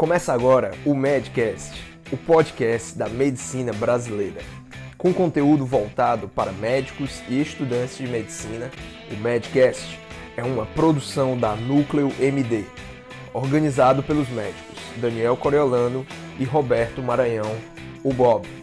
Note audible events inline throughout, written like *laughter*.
Começa agora o Medcast, o podcast da medicina brasileira. Com conteúdo voltado para médicos e estudantes de medicina, o Medcast é uma produção da Núcleo MD, organizado pelos médicos Daniel Coriolano e Roberto Maranhão, o Bob.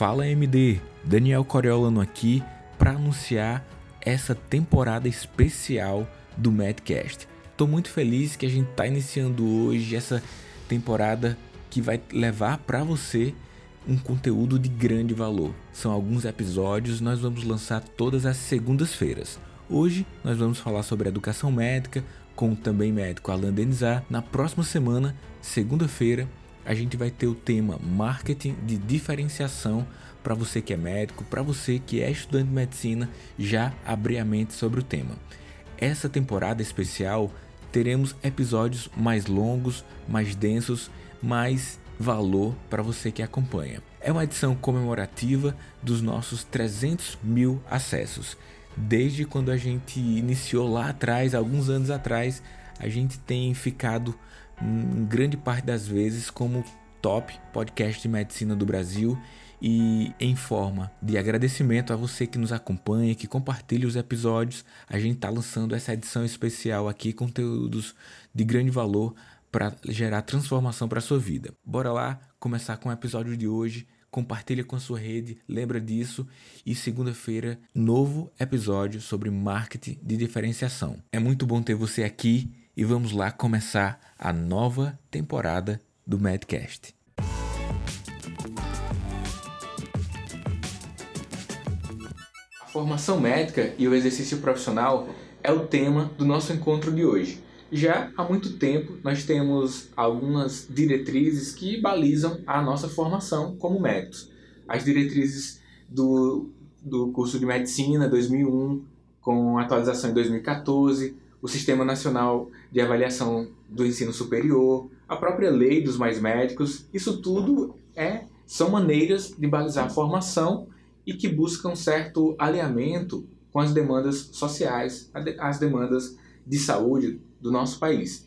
Fala MD, Daniel Coriolano aqui para anunciar essa temporada especial do Madcast. Estou muito feliz que a gente está iniciando hoje essa temporada que vai levar para você um conteúdo de grande valor. São alguns episódios, nós vamos lançar todas as segundas-feiras. Hoje nós vamos falar sobre educação médica com o também médico Alain Denizar. Na próxima semana, segunda-feira, a gente vai ter o tema marketing de diferenciação para você que é médico, para você que é estudante de medicina, já abrir a mente sobre o tema. Essa temporada especial teremos episódios mais longos, mais densos, mais valor para você que acompanha. É uma edição comemorativa dos nossos 300 mil acessos. Desde quando a gente iniciou lá atrás, alguns anos atrás, a gente tem ficado em grande parte das vezes como top podcast de medicina do Brasil e em forma de agradecimento a você que nos acompanha, que compartilha os episódios, a gente está lançando essa edição especial aqui, conteúdos de grande valor para gerar transformação para sua vida. Bora lá começar com o episódio de hoje. Compartilha com a sua rede, lembra disso. E segunda-feira, novo episódio sobre marketing de diferenciação. É muito bom ter você aqui e vamos lá começar a nova temporada do Madcast. A formação médica e o exercício profissional é o tema do nosso encontro de hoje. Já há muito tempo nós temos algumas diretrizes que balizam a nossa formação como médicos. As diretrizes do, do curso de medicina 2001, com atualização em 2014, o Sistema Nacional de Avaliação do Ensino Superior, a própria lei dos mais médicos, isso tudo é são maneiras de balizar a formação e que buscam certo alinhamento com as demandas sociais, as demandas de saúde do nosso país.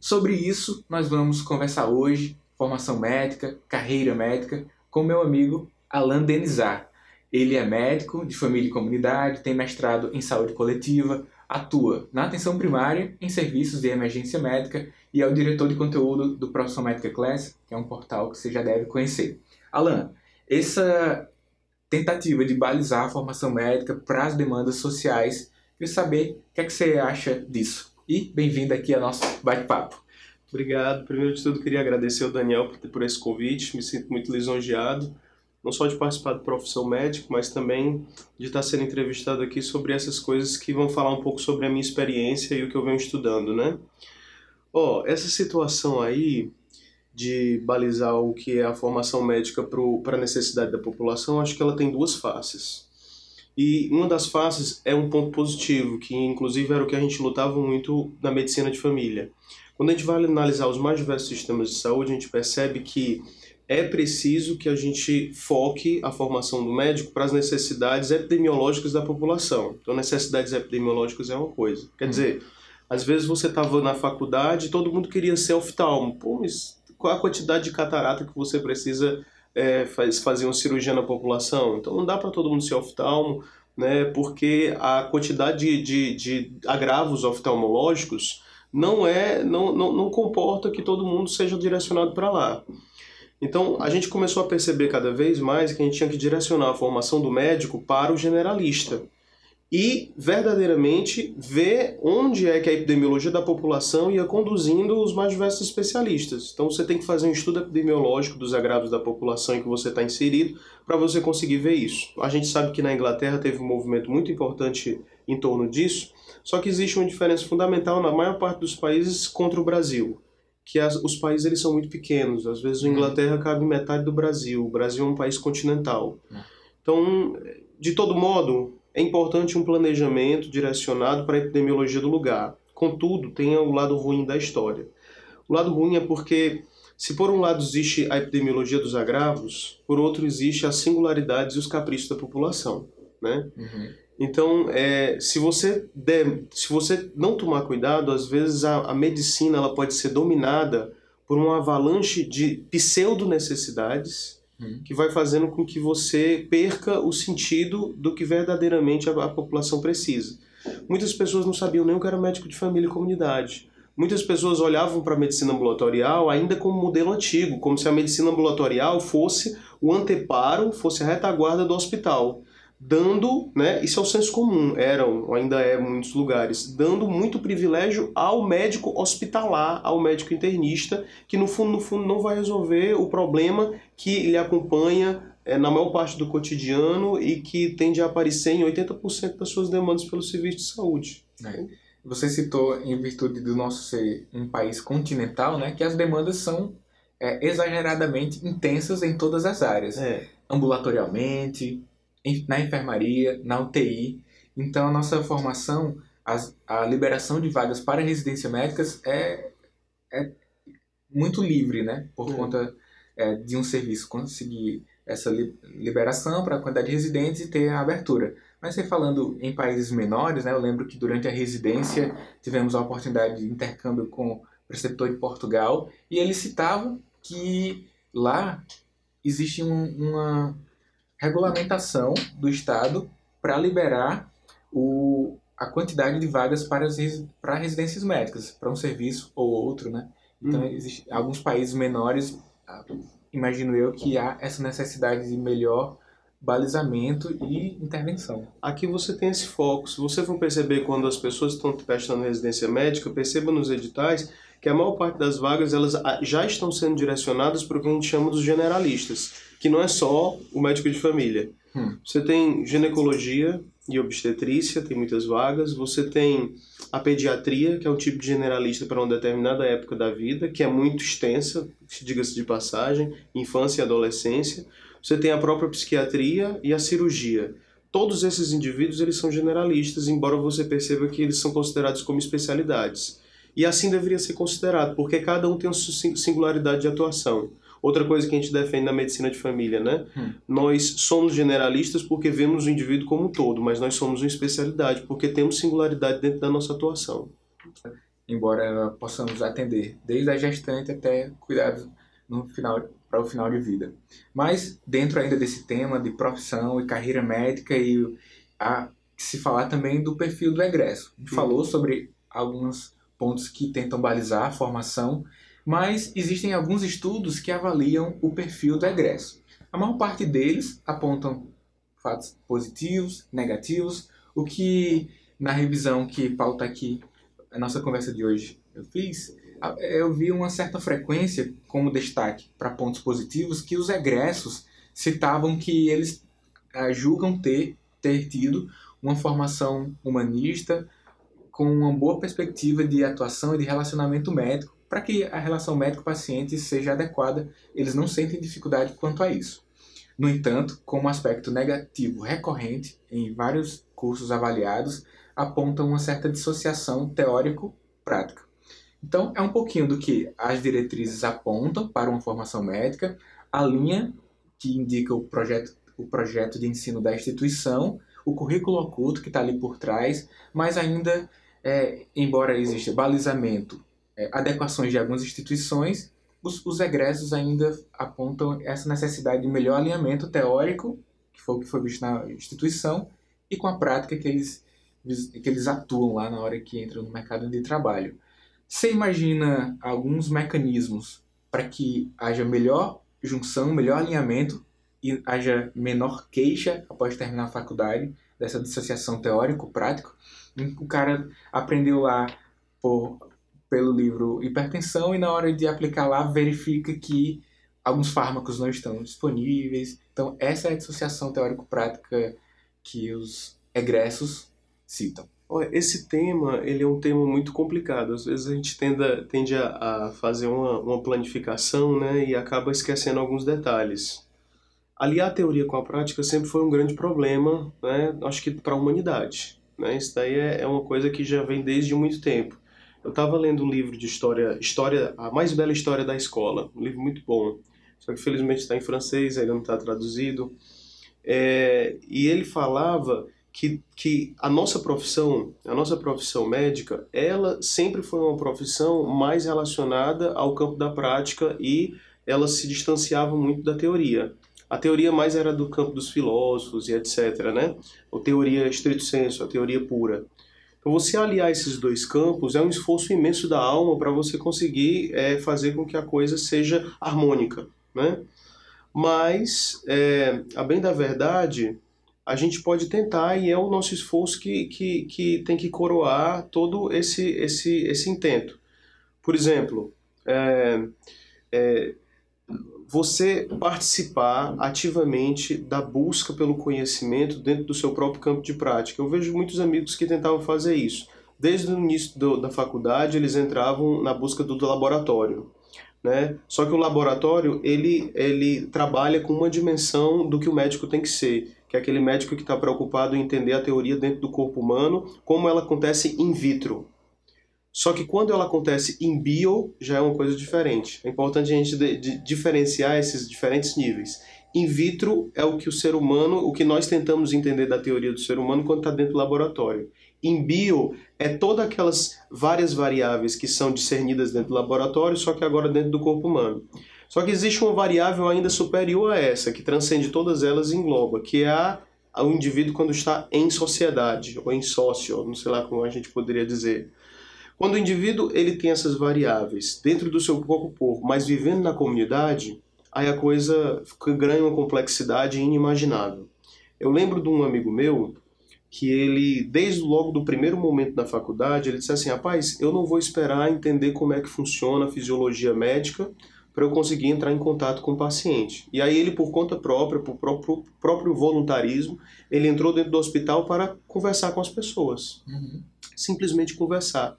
Sobre isso, nós vamos conversar hoje, formação médica, carreira médica, com meu amigo Alain Denizar. Ele é médico de família e comunidade, tem mestrado em saúde coletiva, atua na atenção primária em serviços de emergência médica e é o diretor de conteúdo do Profissão Médica Class, que é um portal que você já deve conhecer. Alain, essa tentativa de balizar a formação médica para as demandas sociais, queria saber o que, é que você acha disso e bem-vindo aqui ao nosso bate-papo. Obrigado. Primeiro de tudo, queria agradecer ao Daniel por esse convite. Me sinto muito lisonjeado, não só de participar da profissão médico, mas também de estar sendo entrevistado aqui sobre essas coisas que vão falar um pouco sobre a minha experiência e o que eu venho estudando, né? Ó, oh, essa situação aí de balizar o que é a formação médica para a necessidade da população, acho que ela tem duas faces. E uma das faces é um ponto positivo, que inclusive era o que a gente lutava muito na medicina de família. Quando a gente vai analisar os mais diversos sistemas de saúde, a gente percebe que é preciso que a gente foque a formação do médico para as necessidades epidemiológicas da população. Então, necessidades epidemiológicas é uma coisa. Quer dizer, às vezes você estava na faculdade e todo mundo queria ser oftalmo. Pô, mas qual a quantidade de catarata que você precisa é, faz, fazer uma cirurgia na população. Então não dá para todo mundo ser oftalmo, né, porque a quantidade de, de, de agravos oftalmológicos não é não, não, não comporta que todo mundo seja direcionado para lá. Então a gente começou a perceber cada vez mais que a gente tinha que direcionar a formação do médico para o generalista e verdadeiramente ver onde é que a epidemiologia da população ia conduzindo os mais diversos especialistas. Então você tem que fazer um estudo epidemiológico dos agravos da população em que você está inserido para você conseguir ver isso. A gente sabe que na Inglaterra teve um movimento muito importante em torno disso, só que existe uma diferença fundamental na maior parte dos países contra o Brasil que as, os países eles são muito pequenos. Às vezes a Inglaterra cabe metade do Brasil. O Brasil é um país continental. Então, de todo modo, é importante um planejamento direcionado para a epidemiologia do lugar. Contudo, tem o lado ruim da história. O lado ruim é porque, se por um lado existe a epidemiologia dos agravos, por outro existe as singularidades e os caprichos da população. né? Uhum. Então, é, se você der, se você não tomar cuidado, às vezes a, a medicina ela pode ser dominada por uma avalanche de pseudo necessidades uhum. que vai fazendo com que você perca o sentido do que verdadeiramente a, a população precisa. Muitas pessoas não sabiam nem o que era médico de família e comunidade. Muitas pessoas olhavam para a medicina ambulatorial ainda como modelo antigo, como se a medicina ambulatorial fosse o anteparo, fosse a retaguarda do hospital dando, né, isso é o senso comum, eram, ainda é em muitos lugares, dando muito privilégio ao médico hospitalar, ao médico internista, que no fundo, no fundo não vai resolver o problema que lhe acompanha é, na maior parte do cotidiano e que tende a aparecer em 80% das suas demandas pelo serviço de saúde. É. Você citou, em virtude do nosso ser um país continental, né, que as demandas são é, exageradamente intensas em todas as áreas. É. Ambulatorialmente, na enfermaria, na UTI. Então, a nossa formação, as, a liberação de vagas para residência médicas é, é muito livre, né? Por conta é, de um serviço conseguir essa liberação para a quantidade de residentes e ter a abertura. Mas você falando em países menores, né? Eu lembro que durante a residência tivemos a oportunidade de intercâmbio com o preceptor de Portugal e ele citava que lá existe um, uma regulamentação do Estado para liberar o, a quantidade de vagas para, as, para residências médicas, para um serviço ou outro, né? Então, hum. alguns países menores, ah, imagino eu, que há essa necessidade de melhor balizamento e intervenção. Aqui você tem esse foco. Se você for perceber quando as pessoas estão prestando residência médica, perceba nos editais que a maior parte das vagas elas ah, já estão sendo direcionadas para o que a gente chama dos generalistas que não é só o médico de família. Hum. Você tem ginecologia e obstetrícia, tem muitas vagas. Você tem a pediatria, que é um tipo de generalista para uma determinada época da vida, que é muito extensa, diga-se de passagem, infância e adolescência. Você tem a própria psiquiatria e a cirurgia. Todos esses indivíduos eles são generalistas, embora você perceba que eles são considerados como especialidades. E assim deveria ser considerado, porque cada um tem a sua singularidade de atuação. Outra coisa que a gente defende na medicina de família, né? Hum. Nós somos generalistas porque vemos o indivíduo como um todo, mas nós somos uma especialidade porque temos singularidade dentro da nossa atuação. Embora possamos atender desde a gestante até cuidados no final para o final de vida. Mas dentro ainda desse tema de profissão e carreira médica e a se falar também do perfil do egresso. A gente hum. falou sobre alguns pontos que tentam balizar a formação mas existem alguns estudos que avaliam o perfil do egresso. A maior parte deles apontam fatos positivos, negativos, o que na revisão que pauta aqui a nossa conversa de hoje eu fiz, eu vi uma certa frequência como destaque para pontos positivos que os egressos citavam que eles uh, julgam ter, ter tido uma formação humanista com uma boa perspectiva de atuação e de relacionamento médico para que a relação médico-paciente seja adequada, eles não sentem dificuldade quanto a isso. No entanto, como aspecto negativo recorrente em vários cursos avaliados, aponta uma certa dissociação teórico-prática. Então, é um pouquinho do que as diretrizes apontam para uma formação médica, a linha que indica o projeto, o projeto de ensino da instituição, o currículo oculto que está ali por trás, mas ainda, é, embora exista balizamento é, adequações de algumas instituições, os, os egressos ainda apontam essa necessidade de melhor alinhamento teórico, que foi o que foi visto na instituição, e com a prática que eles, que eles atuam lá na hora que entram no mercado de trabalho. Você imagina alguns mecanismos para que haja melhor junção, melhor alinhamento e haja menor queixa após terminar a faculdade dessa dissociação teórico-prático? O cara aprendeu lá por pelo livro Hipertensão e na hora de aplicar lá verifica que alguns fármacos não estão disponíveis. Então, essa é a dissociação teórico-prática que os egressos citam. Esse tema ele é um tema muito complicado. Às vezes a gente tende, a, a fazer uma, uma planificação né, e acaba esquecendo alguns detalhes. Aliar a teoria com a prática sempre foi um grande problema, né, acho que para a humanidade. Né? Isso daí é, é uma coisa que já vem desde muito tempo. Eu estava lendo um livro de história, história, a mais bela história da escola, um livro muito bom. Só que felizmente está em francês, ainda não está traduzido. É, e ele falava que, que a nossa profissão, a nossa profissão médica, ela sempre foi uma profissão mais relacionada ao campo da prática e ela se distanciava muito da teoria. A teoria mais era do campo dos filósofos e etc, né? A teoria estrito senso, a teoria pura. Então, você aliar esses dois campos é um esforço imenso da alma para você conseguir é, fazer com que a coisa seja harmônica, né? Mas, é, a bem da verdade, a gente pode tentar e é o nosso esforço que, que, que tem que coroar todo esse, esse, esse intento. Por exemplo, é, é, você participar ativamente da busca pelo conhecimento dentro do seu próprio campo de prática. Eu vejo muitos amigos que tentavam fazer isso. Desde o início do, da faculdade, eles entravam na busca do, do laboratório. Né? Só que o laboratório ele, ele trabalha com uma dimensão do que o médico tem que ser, que é aquele médico que está preocupado em entender a teoria dentro do corpo humano, como ela acontece in vitro. Só que quando ela acontece em bio, já é uma coisa diferente. É importante a gente de, de diferenciar esses diferentes níveis. In vitro é o que o ser humano, o que nós tentamos entender da teoria do ser humano quando está dentro do laboratório. Em bio é todas aquelas várias variáveis que são discernidas dentro do laboratório, só que agora dentro do corpo humano. Só que existe uma variável ainda superior a essa, que transcende todas elas e engloba, que é a, o indivíduo quando está em sociedade, ou em sócio, não sei lá como a gente poderia dizer. Quando o indivíduo ele tem essas variáveis dentro do seu próprio corpo, mas vivendo na comunidade, aí a coisa ganha uma complexidade inimaginável. Eu lembro de um amigo meu que ele, desde logo do primeiro momento da faculdade, ele disse assim, rapaz, eu não vou esperar entender como é que funciona a fisiologia médica para eu conseguir entrar em contato com o paciente. E aí ele, por conta própria, por próprio, próprio voluntarismo, ele entrou dentro do hospital para conversar com as pessoas. Uhum. Simplesmente conversar.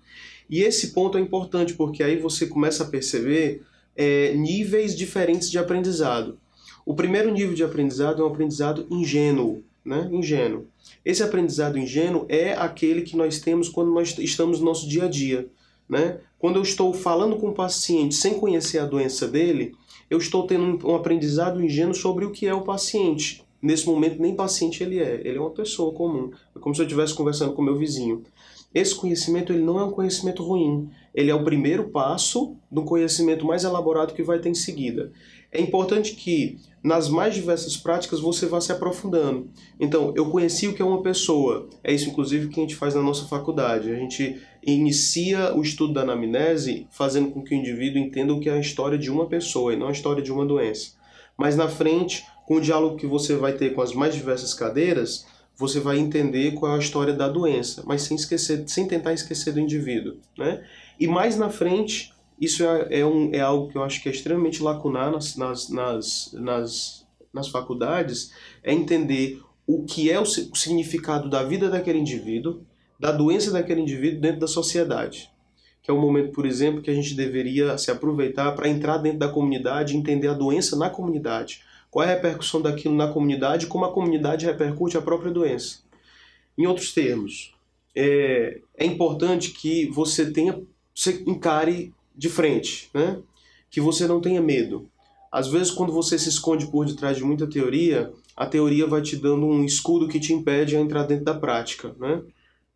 E esse ponto é importante porque aí você começa a perceber é, níveis diferentes de aprendizado. O primeiro nível de aprendizado é um aprendizado ingênuo, né? Ingênuo. Esse aprendizado ingênuo é aquele que nós temos quando nós estamos no nosso dia a dia, né? Quando eu estou falando com o paciente sem conhecer a doença dele, eu estou tendo um aprendizado ingênuo sobre o que é o paciente. Nesse momento, nem paciente ele é, ele é uma pessoa comum. É como se eu estivesse conversando com meu vizinho. Esse conhecimento ele não é um conhecimento ruim, ele é o primeiro passo do conhecimento mais elaborado que vai ter em seguida. É importante que nas mais diversas práticas você vá se aprofundando. Então, eu conheci o que é uma pessoa. É isso, inclusive, que a gente faz na nossa faculdade. A gente inicia o estudo da anamnese fazendo com que o indivíduo entenda o que é a história de uma pessoa e não a história de uma doença. Mas na frente, com o diálogo que você vai ter com as mais diversas cadeiras, você vai entender qual é a história da doença, mas sem esquecer, sem tentar esquecer do indivíduo, né? E mais na frente, isso é, é, um, é algo que eu acho que é extremamente lacunar nas, nas, nas, nas, nas faculdades, é entender o que é o, o significado da vida daquele indivíduo, da doença daquele indivíduo dentro da sociedade. Que é um momento, por exemplo, que a gente deveria se aproveitar para entrar dentro da comunidade entender a doença na comunidade qual é a repercussão daquilo na comunidade e como a comunidade repercute a própria doença. Em outros termos, é, é importante que você tenha, você encare de frente, né? que você não tenha medo. Às vezes, quando você se esconde por detrás de muita teoria, a teoria vai te dando um escudo que te impede a entrar dentro da prática. Né?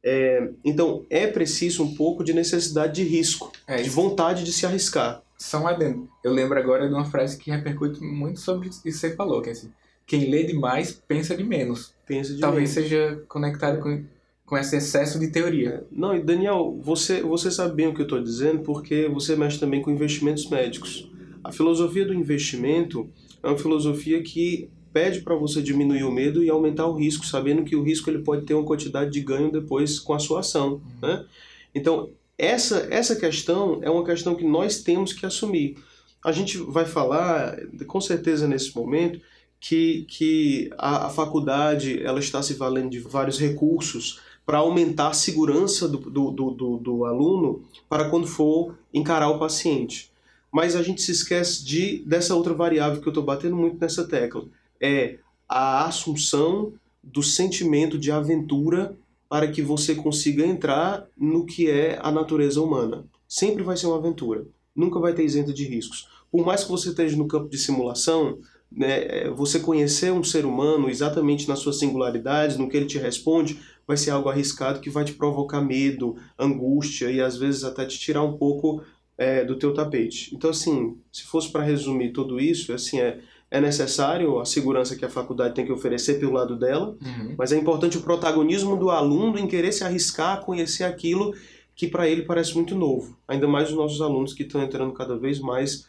É, então, é preciso um pouco de necessidade de risco, é de vontade de se arriscar só um adendo. Eu lembro agora de uma frase que repercute muito sobre isso que você falou, que é assim, quem lê demais pensa de menos. Pensa de Talvez menos. seja conectado com, com esse excesso de teoria. É. Não, e Daniel, você, você sabe bem o que eu estou dizendo porque você mexe também com investimentos médicos. A filosofia do investimento é uma filosofia que pede para você diminuir o medo e aumentar o risco, sabendo que o risco ele pode ter uma quantidade de ganho depois com a sua ação. Né? Então, essa, essa questão é uma questão que nós temos que assumir. A gente vai falar, com certeza nesse momento, que, que a, a faculdade ela está se valendo de vários recursos para aumentar a segurança do, do, do, do, aluno para quando for encarar o paciente. Mas a gente se esquece de dessa outra variável que eu estou batendo muito nessa tecla. É a assunção do sentimento de aventura para que você consiga entrar no que é a natureza humana. Sempre vai ser uma aventura, nunca vai ter isento de riscos. Por mais que você esteja no campo de simulação, né, você conhecer um ser humano exatamente nas suas singularidades, no que ele te responde, vai ser algo arriscado que vai te provocar medo, angústia e às vezes até te tirar um pouco é, do teu tapete. Então, assim, se fosse para resumir tudo isso, assim, é, é necessário a segurança que a faculdade tem que oferecer pelo lado dela, uhum. mas é importante o protagonismo do aluno em querer se arriscar a conhecer aquilo que para ele parece muito novo. Ainda mais os nossos alunos que estão entrando cada vez mais,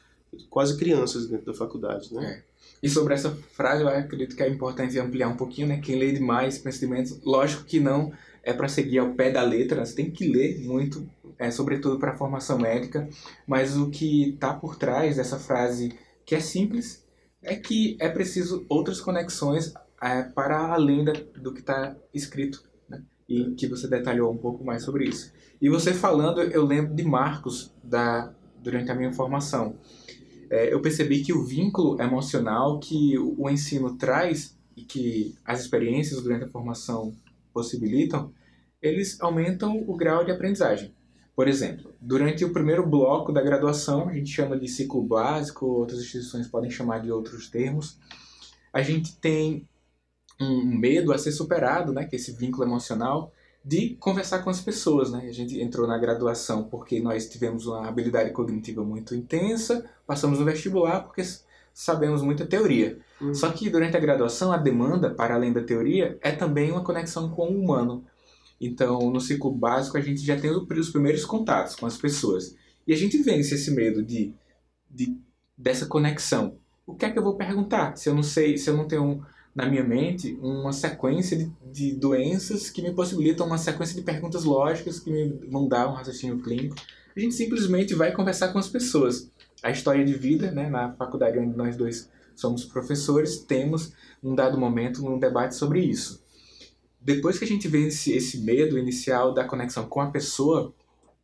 quase crianças dentro da faculdade, né? É. E sobre essa frase, eu acredito que é importante ampliar um pouquinho, né? Quem lê demais procedimentos, lógico que não é para seguir ao pé da letra, você tem que ler muito, é, sobretudo para a formação médica, mas o que está por trás dessa frase, que é simples, é que é preciso outras conexões é, para além da, do que está escrito, né? e que você detalhou um pouco mais sobre isso. E você falando, eu lembro de Marcos da, durante a minha formação é, eu percebi que o vínculo emocional que o ensino traz e que as experiências durante a formação possibilitam, eles aumentam o grau de aprendizagem. Por exemplo, durante o primeiro bloco da graduação, a gente chama de ciclo básico, outras instituições podem chamar de outros termos, a gente tem um medo a ser superado, né, que é esse vínculo emocional, de conversar com as pessoas, né? A gente entrou na graduação porque nós tivemos uma habilidade cognitiva muito intensa, passamos no vestibular porque sabemos muita teoria. Uhum. Só que durante a graduação a demanda, para além da teoria, é também uma conexão com o humano. Então, no ciclo básico, a gente já tem os primeiros contatos com as pessoas. E a gente vence esse medo de, de dessa conexão. O que é que eu vou perguntar? Se eu não sei, se eu não tenho na minha mente uma sequência de, de, doenças que me possibilitam uma sequência de perguntas lógicas que me vão dar um raciocínio clínico. A gente simplesmente vai conversar com as pessoas. A história de vida, né, na faculdade onde nós dois somos professores, temos um dado momento um debate sobre isso. Depois que a gente vence esse medo inicial da conexão com a pessoa,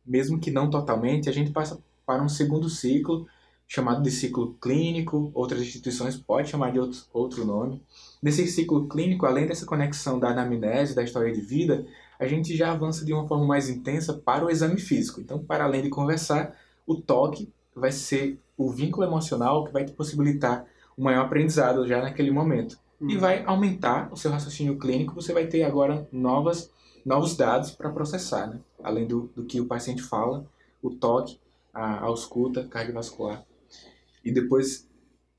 mesmo que não totalmente, a gente passa para um segundo ciclo chamado de ciclo clínico, outras instituições podem chamar de outro, outro nome. Nesse ciclo clínico, além dessa conexão da anamnese, da história de vida, a gente já avança de uma forma mais intensa para o exame físico. Então, para além de conversar, o toque vai ser o vínculo emocional que vai te possibilitar um maior aprendizado já naquele momento. Uhum. E vai aumentar o seu raciocínio clínico, você vai ter agora novas, novos dados para processar, né? além do, do que o paciente fala, o toque, a, a escuta cardiovascular e depois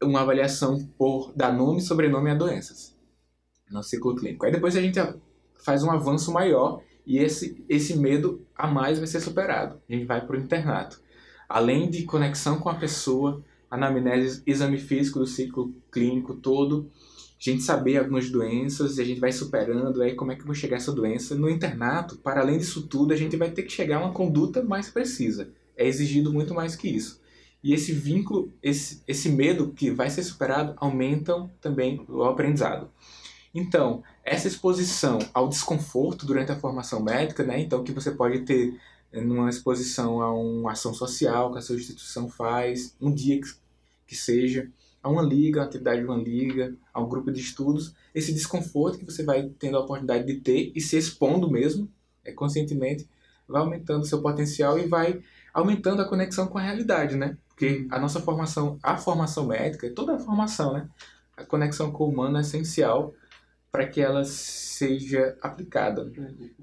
uma avaliação por dar nome e sobrenome a doenças no ciclo clínico. Aí depois a gente faz um avanço maior e esse, esse medo a mais vai ser superado. A gente vai para o internato. Além de conexão com a pessoa, anamnese, exame físico do ciclo clínico todo, a gente saber algumas doenças e a gente vai superando, aí como é que eu vou chegar essa doença. No internato, para além disso tudo, a gente vai ter que chegar a uma conduta mais precisa. É exigido muito mais que isso. E esse vínculo, esse, esse medo que vai ser superado, aumentam também o aprendizado. Então, essa exposição ao desconforto durante a formação médica, né, então que você pode ter numa exposição a uma ação social que a sua instituição faz, um dia que, que seja, a uma liga, a atividade de uma liga, a um grupo de estudos, esse desconforto que você vai tendo a oportunidade de ter e se expondo mesmo, é, conscientemente, vai aumentando seu potencial e vai aumentando a conexão com a realidade, né? Porque a nossa formação, a formação médica, toda a formação, né? A conexão com o humano é essencial para que ela seja aplicada.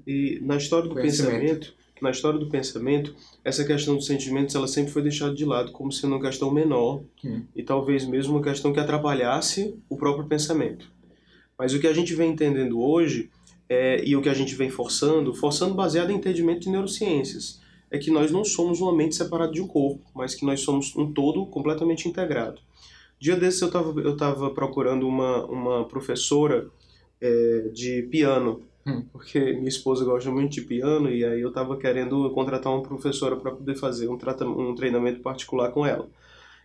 E na história do pensamento, na história do pensamento, essa questão dos sentimentos ela sempre foi deixada de lado como sendo uma questão menor hum. e talvez mesmo uma questão que atrapalhasse o próprio pensamento. Mas o que a gente vem entendendo hoje é, e o que a gente vem forçando, forçando baseado em entendimento de neurociências, é que nós não somos uma mente separada de um corpo, mas que nós somos um todo completamente integrado. Dia desses eu estava eu tava procurando uma, uma professora é, de piano, hum. porque minha esposa gosta muito de piano e aí eu estava querendo contratar uma professora para poder fazer um, um treinamento particular com ela.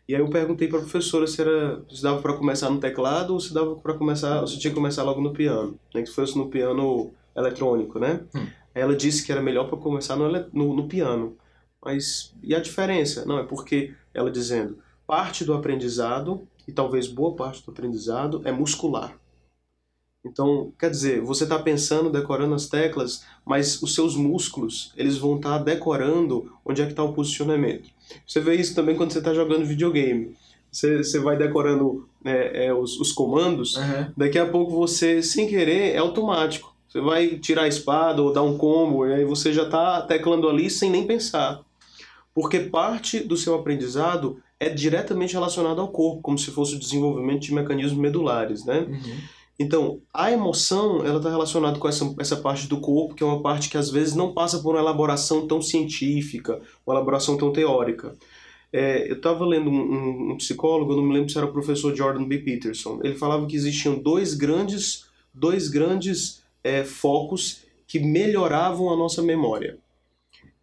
E aí eu perguntei para a professora se, era, se dava para começar no teclado ou se dava para começar, ou se tinha que começar logo no piano, nem que fosse no piano eletrônico, né? Hum. Ela disse que era melhor para começar no, no, no piano. Mas e a diferença? Não, é porque ela dizendo parte do aprendizado, e talvez boa parte do aprendizado, é muscular. Então, quer dizer, você está pensando, decorando as teclas, mas os seus músculos, eles vão estar tá decorando onde é que está o posicionamento. Você vê isso também quando você está jogando videogame. você, você vai decorando é, é, os, os, comandos, uhum. daqui a pouco você, sem querer, é automático. Você vai tirar a espada ou dar um combo, e aí você já está teclando ali sem nem pensar. Porque parte do seu aprendizado é diretamente relacionado ao corpo, como se fosse o desenvolvimento de mecanismos medulares, né? Uhum. Então, a emoção, ela está relacionada com essa, essa parte do corpo, que é uma parte que às vezes não passa por uma elaboração tão científica, uma elaboração tão teórica. É, eu estava lendo um, um, um, psicólogo, eu não me lembro se era o professor Jordan B. Peterson. Ele falava que existiam dois grandes, dois grandes é, focos que melhoravam a nossa memória.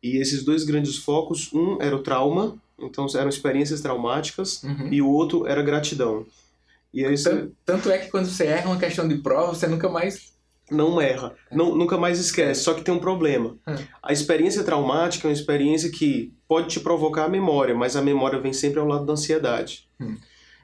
E esses dois grandes focos, um era o trauma, então eram experiências traumáticas, uhum. e o outro era gratidão. E aí você... Tanto é que quando você erra uma questão de prova, você nunca mais. Não erra, é. não, nunca mais esquece. Só que tem um problema. É. A experiência traumática é uma experiência que pode te provocar a memória, mas a memória vem sempre ao lado da ansiedade. Hum.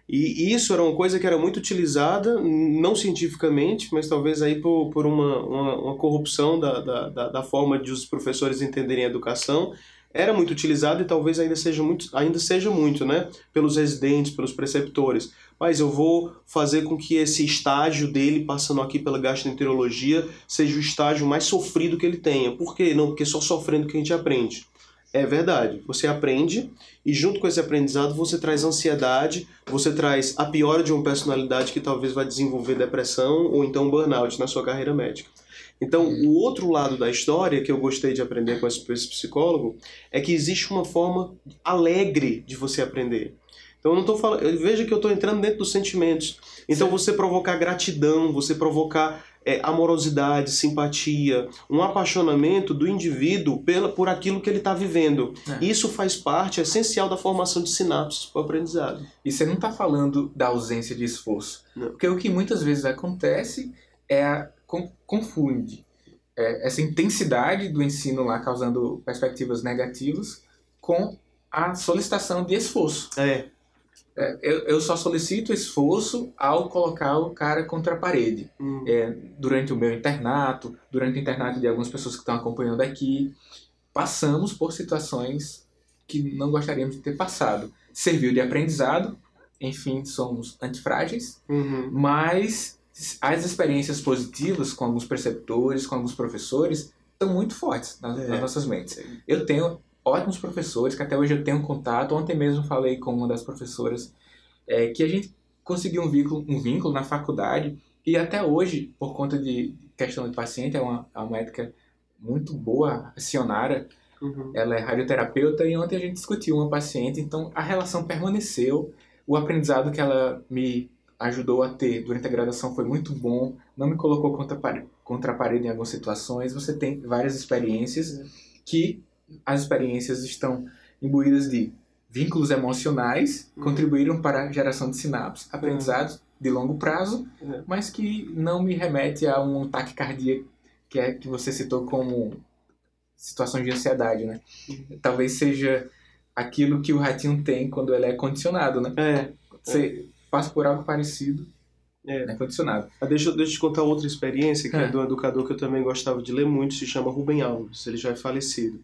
E isso era uma coisa que era muito utilizada, não cientificamente, mas talvez aí por, por uma, uma, uma corrupção da, da, da, da forma de os professores entenderem a educação, era muito utilizado e talvez ainda seja muito, ainda seja muito, né? Pelos residentes, pelos preceptores. Mas eu vou fazer com que esse estágio dele, passando aqui pela gastroenterologia, seja o estágio mais sofrido que ele tenha. Por quê? Não, porque só sofrendo que a gente aprende. É verdade. Você aprende e junto com esse aprendizado você traz ansiedade, você traz a piora de uma personalidade que talvez vai desenvolver depressão ou então burnout na sua carreira médica. Então, o outro lado da história que eu gostei de aprender com esse psicólogo é que existe uma forma alegre de você aprender. Então, eu não estou falando. Veja que eu estou entrando dentro dos sentimentos. Então, você provocar gratidão, você provocar é, amorosidade, simpatia, um apaixonamento do indivíduo pela, por aquilo que ele está vivendo. É. Isso faz parte essencial da formação de sinapses para o aprendizado. E você não está falando da ausência de esforço. Não. Porque o que muitas vezes acontece é a confunde é, essa intensidade do ensino lá causando perspectivas negativas com a solicitação de esforço. É. é eu, eu só solicito esforço ao colocar o cara contra a parede. Hum. É, durante o meu internato, durante o internato de algumas pessoas que estão acompanhando aqui, passamos por situações que não gostaríamos de ter passado. Serviu de aprendizado, enfim, somos antifrágeis, uhum. mas as experiências positivas com alguns preceptores, com alguns professores, estão muito fortes nas, é. nas nossas mentes. Eu tenho ótimos professores, que até hoje eu tenho contato. Ontem mesmo falei com uma das professoras é, que a gente conseguiu um vínculo, um vínculo na faculdade e até hoje, por conta de questão de paciente, é uma, é uma médica muito boa, a Sionara, uhum. ela é radioterapeuta e ontem a gente discutiu uma paciente, então a relação permaneceu, o aprendizado que ela me ajudou a ter durante a graduação foi muito bom, não me colocou contra a parede, contra a parede em algumas situações. Você tem várias experiências que as experiências estão imbuídas de vínculos emocionais, uhum. contribuíram para a geração de sinapses, aprendizados uhum. de longo prazo, uhum. mas que não me remete a um ataque cardíaco que é que você citou como situações de ansiedade, né? Uhum. Talvez seja aquilo que o ratinho tem quando ele é condicionado, né? É. Você, passa por algo parecido é. Né, condicionado. Ah, deixa, deixa eu te contar outra experiência, que é. é de um educador que eu também gostava de ler muito, se chama Rubem Alves, ele já é falecido.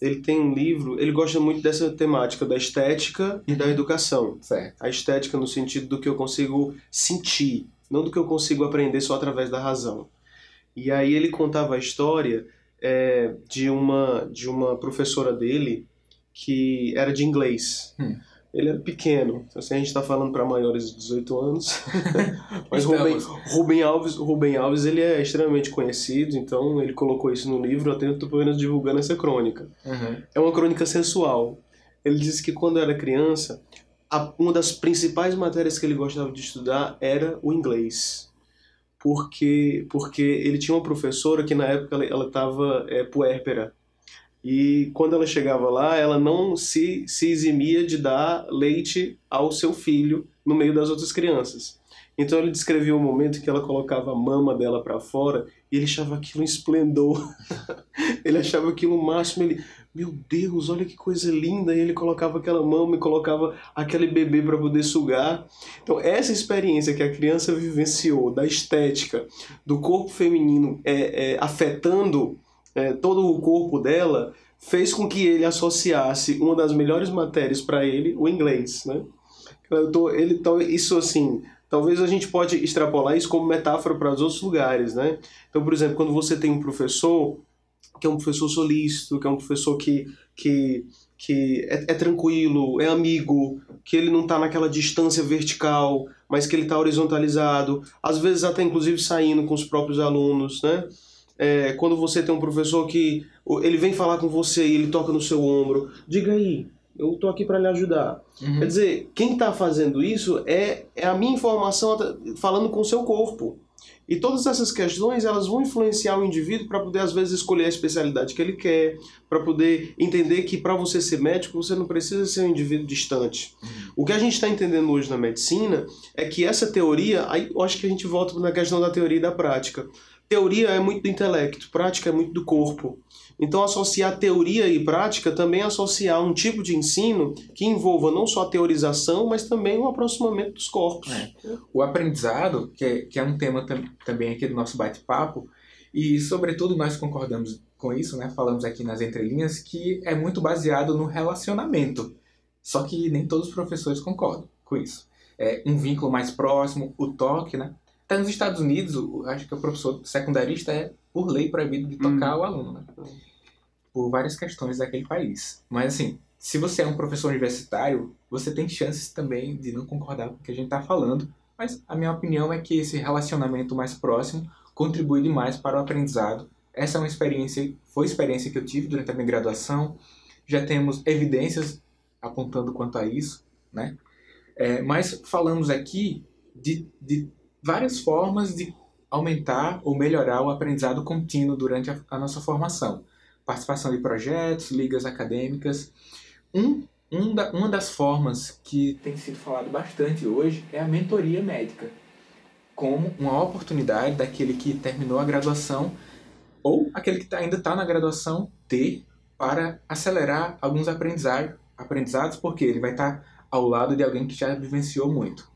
Ele tem um livro, ele gosta muito dessa temática da estética e da educação. Certo. A estética no sentido do que eu consigo sentir, não do que eu consigo aprender só através da razão. E aí ele contava a história é, de, uma, de uma professora dele que era de inglês. Hum ele era pequeno. Assim, a gente está falando para maiores de 18 anos. *laughs* Mas Rubem, Rubem, Alves, Rubem Alves ele é extremamente conhecido, então ele colocou isso no livro, eu estou apenas divulgando essa crônica. Uhum. É uma crônica sensual. Ele disse que quando era criança, a, uma das principais matérias que ele gostava de estudar era o inglês. Porque, porque ele tinha uma professora que na época ela estava é, puérpera. E quando ela chegava lá, ela não se, se eximia de dar leite ao seu filho no meio das outras crianças. Então ele descrevia o momento em que ela colocava a mama dela para fora e ele achava aquilo um esplendor. *laughs* ele achava aquilo o máximo. Ele, meu Deus, olha que coisa linda! E ele colocava aquela mama e colocava aquele bebê para poder sugar. Então, essa experiência que a criança vivenciou da estética, do corpo feminino é, é afetando é, todo o corpo dela fez com que ele associasse uma das melhores matérias para ele, o inglês, né? Eu tô, ele, então, isso assim, talvez a gente pode extrapolar isso como metáfora para os outros lugares, né? Então, por exemplo, quando você tem um professor que é um professor solícito, que é um professor que, que, que é, é tranquilo, é amigo, que ele não está naquela distância vertical, mas que ele está horizontalizado, às vezes até inclusive saindo com os próprios alunos, né? É, quando você tem um professor que ele vem falar com você e ele toca no seu ombro, diga aí, eu estou aqui para lhe ajudar. Uhum. Quer dizer, quem está fazendo isso é, é a minha informação falando com o seu corpo. E todas essas questões elas vão influenciar o indivíduo para poder às vezes escolher a especialidade que ele quer, para poder entender que para você ser médico você não precisa ser um indivíduo distante. Uhum. O que a gente está entendendo hoje na medicina é que essa teoria, aí eu acho que a gente volta na questão da teoria e da prática. Teoria é muito do intelecto, prática é muito do corpo. Então, associar teoria e prática também é associar um tipo de ensino que envolva não só a teorização, mas também o aproximamento dos corpos. É. O aprendizado, que é, que é um tema tam, também aqui do nosso bate-papo, e sobretudo nós concordamos com isso, né? falamos aqui nas entrelinhas, que é muito baseado no relacionamento. Só que nem todos os professores concordam com isso. É um vínculo mais próximo, o toque, né? Até nos Estados Unidos, acho que o professor secundarista é, por lei, proibido de tocar hum. o aluno, né? por várias questões daquele país. Mas assim, se você é um professor universitário, você tem chances também de não concordar com o que a gente está falando. Mas a minha opinião é que esse relacionamento mais próximo contribui demais para o aprendizado. Essa é uma experiência, foi experiência que eu tive durante a minha graduação. Já temos evidências apontando quanto a isso, né? É, mas falamos aqui de, de várias formas de aumentar ou melhorar o aprendizado contínuo durante a, a nossa formação participação de projetos, ligas acadêmicas. Um, um da, uma das formas que tem sido falado bastante hoje é a mentoria médica, como uma oportunidade daquele que terminou a graduação ou aquele que tá, ainda está na graduação ter para acelerar alguns aprendizados, aprendizados porque ele vai estar tá ao lado de alguém que já vivenciou muito.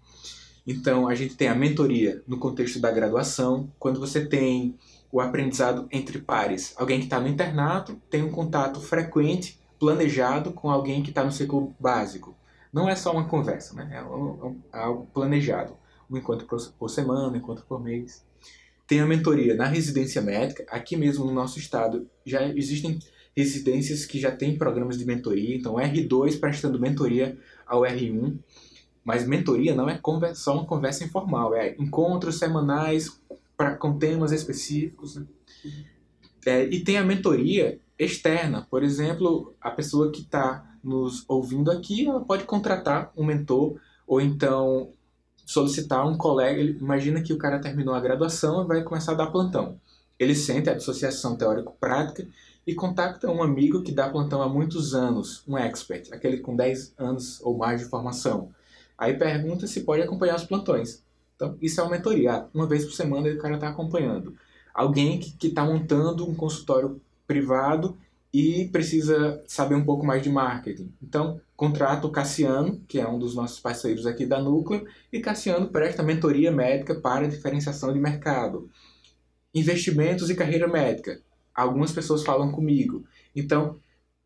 Então, a gente tem a mentoria no contexto da graduação, quando você tem o aprendizado entre pares. Alguém que está no internato tem um contato frequente, planejado com alguém que está no ciclo básico. Não é só uma conversa, né? é, é algo planejado. Um encontro por semana, um encontro por mês. Tem a mentoria na residência médica. Aqui mesmo no nosso estado já existem residências que já têm programas de mentoria. Então, R2 prestando mentoria ao R1. Mas mentoria não é só uma conversa informal, é encontros semanais pra, com temas específicos. Né? É, e tem a mentoria externa. Por exemplo, a pessoa que está nos ouvindo aqui, ela pode contratar um mentor ou então solicitar um colega. Imagina que o cara terminou a graduação e vai começar a dar plantão. Ele sente a associação teórico-prática e contacta um amigo que dá plantão há muitos anos, um expert, aquele com 10 anos ou mais de formação. Aí pergunta se pode acompanhar os plantões. Então, isso é uma mentoria. Uma vez por semana o cara está acompanhando. Alguém que está montando um consultório privado e precisa saber um pouco mais de marketing. Então, contrata o Cassiano, que é um dos nossos parceiros aqui da Núcleo, e Cassiano presta mentoria médica para diferenciação de mercado. Investimentos e carreira médica. Algumas pessoas falam comigo. Então,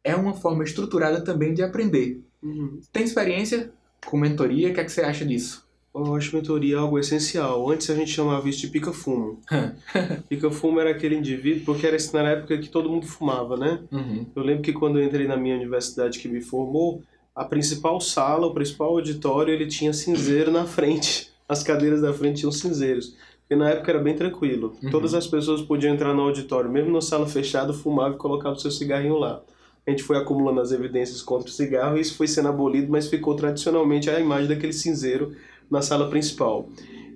é uma forma estruturada também de aprender. Uhum. Tem experiência com mentoria? O que, é que você acha disso? Eu acho mentoria algo essencial. Antes a gente chamava isso de pica-fumo. *laughs* pica-fumo era aquele indivíduo, porque era isso na época que todo mundo fumava, né? Uhum. Eu lembro que quando eu entrei na minha universidade que me formou, a principal sala, o principal auditório, ele tinha cinzeiro na frente. *laughs* As cadeiras da frente tinham cinzeiros. Porque na época era bem tranquilo. Uhum. Todas as pessoas podiam entrar no auditório, mesmo na sala fechada, fumava e colocava o seu cigarrinho lá. A gente foi acumulando as evidências contra o cigarro e isso foi sendo abolido, mas ficou tradicionalmente a imagem daquele cinzeiro na sala principal.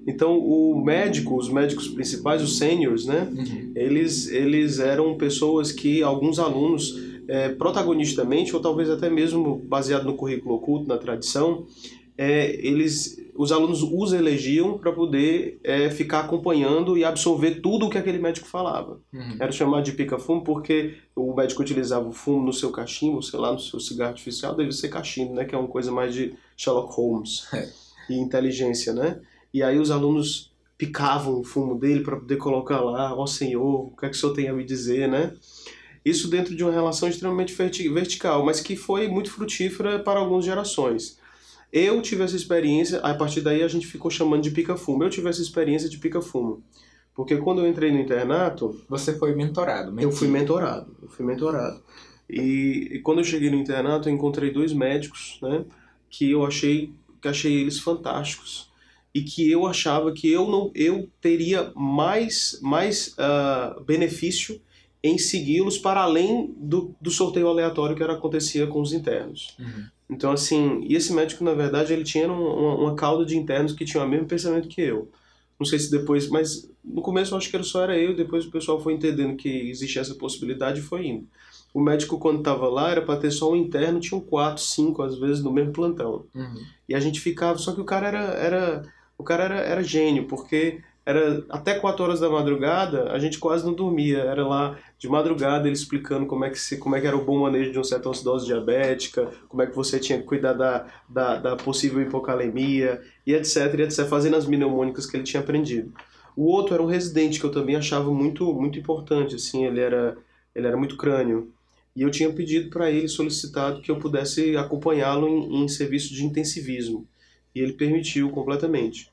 Então, o médico, os médicos principais, os seniors, né? Uhum. Eles, eles eram pessoas que alguns alunos, é, protagonistamente, ou talvez até mesmo baseado no currículo oculto, na tradição, é, eles, os alunos os elegiam para poder é, ficar acompanhando e absorver tudo o que aquele médico falava. Uhum. Era chamado de pica-fumo porque o médico utilizava o fumo no seu cachimbo, sei lá, no seu cigarro artificial, deve ser cachimbo, né? Que é uma coisa mais de Sherlock Holmes. É e inteligência, né? E aí os alunos picavam o fumo dele para poder colocar lá, ó oh, Senhor, o que é que o Senhor tem a me dizer, né? Isso dentro de uma relação extremamente vertical, mas que foi muito frutífera para algumas gerações. Eu tive essa experiência, a partir daí a gente ficou chamando de pica-fumo. Eu tive essa experiência de pica-fumo. Porque quando eu entrei no internato. Você foi mentorado. Eu fui mentorado. Eu fui mentorado. E, e, quando eu cheguei no internato, eu encontrei dois médicos, né? Que eu achei, que achei eles fantásticos. E que eu achava que eu não eu teria mais, mais uh, benefício em segui-los para além do, do sorteio aleatório que era, acontecia com os internos. Uhum. Então, assim, e esse médico, na verdade, ele tinha uma, uma cauda de internos que tinham o mesmo pensamento que eu. Não sei se depois, mas no começo eu acho que era só era eu, depois o pessoal foi entendendo que existia essa possibilidade e foi indo. O médico, quando estava lá, era para ter só um interno, tinham quatro, cinco, às vezes, no mesmo plantão. Uhum. E a gente ficava, só que o cara era, era, o cara era, era gênio, porque era até 4 horas da madrugada, a gente quase não dormia. Era lá de madrugada ele explicando como é que, se, como é que era o bom manejo de uma cetoacidose diabética, como é que você tinha que cuidar da, da, da possível hipocalemia e etc, e etc, fazendo as mnemônicas que ele tinha aprendido. O outro era um residente que eu também achava muito muito importante, assim, ele era ele era muito crânio. E eu tinha pedido para ele, solicitado que eu pudesse acompanhá-lo em, em serviço de intensivismo. E ele permitiu completamente.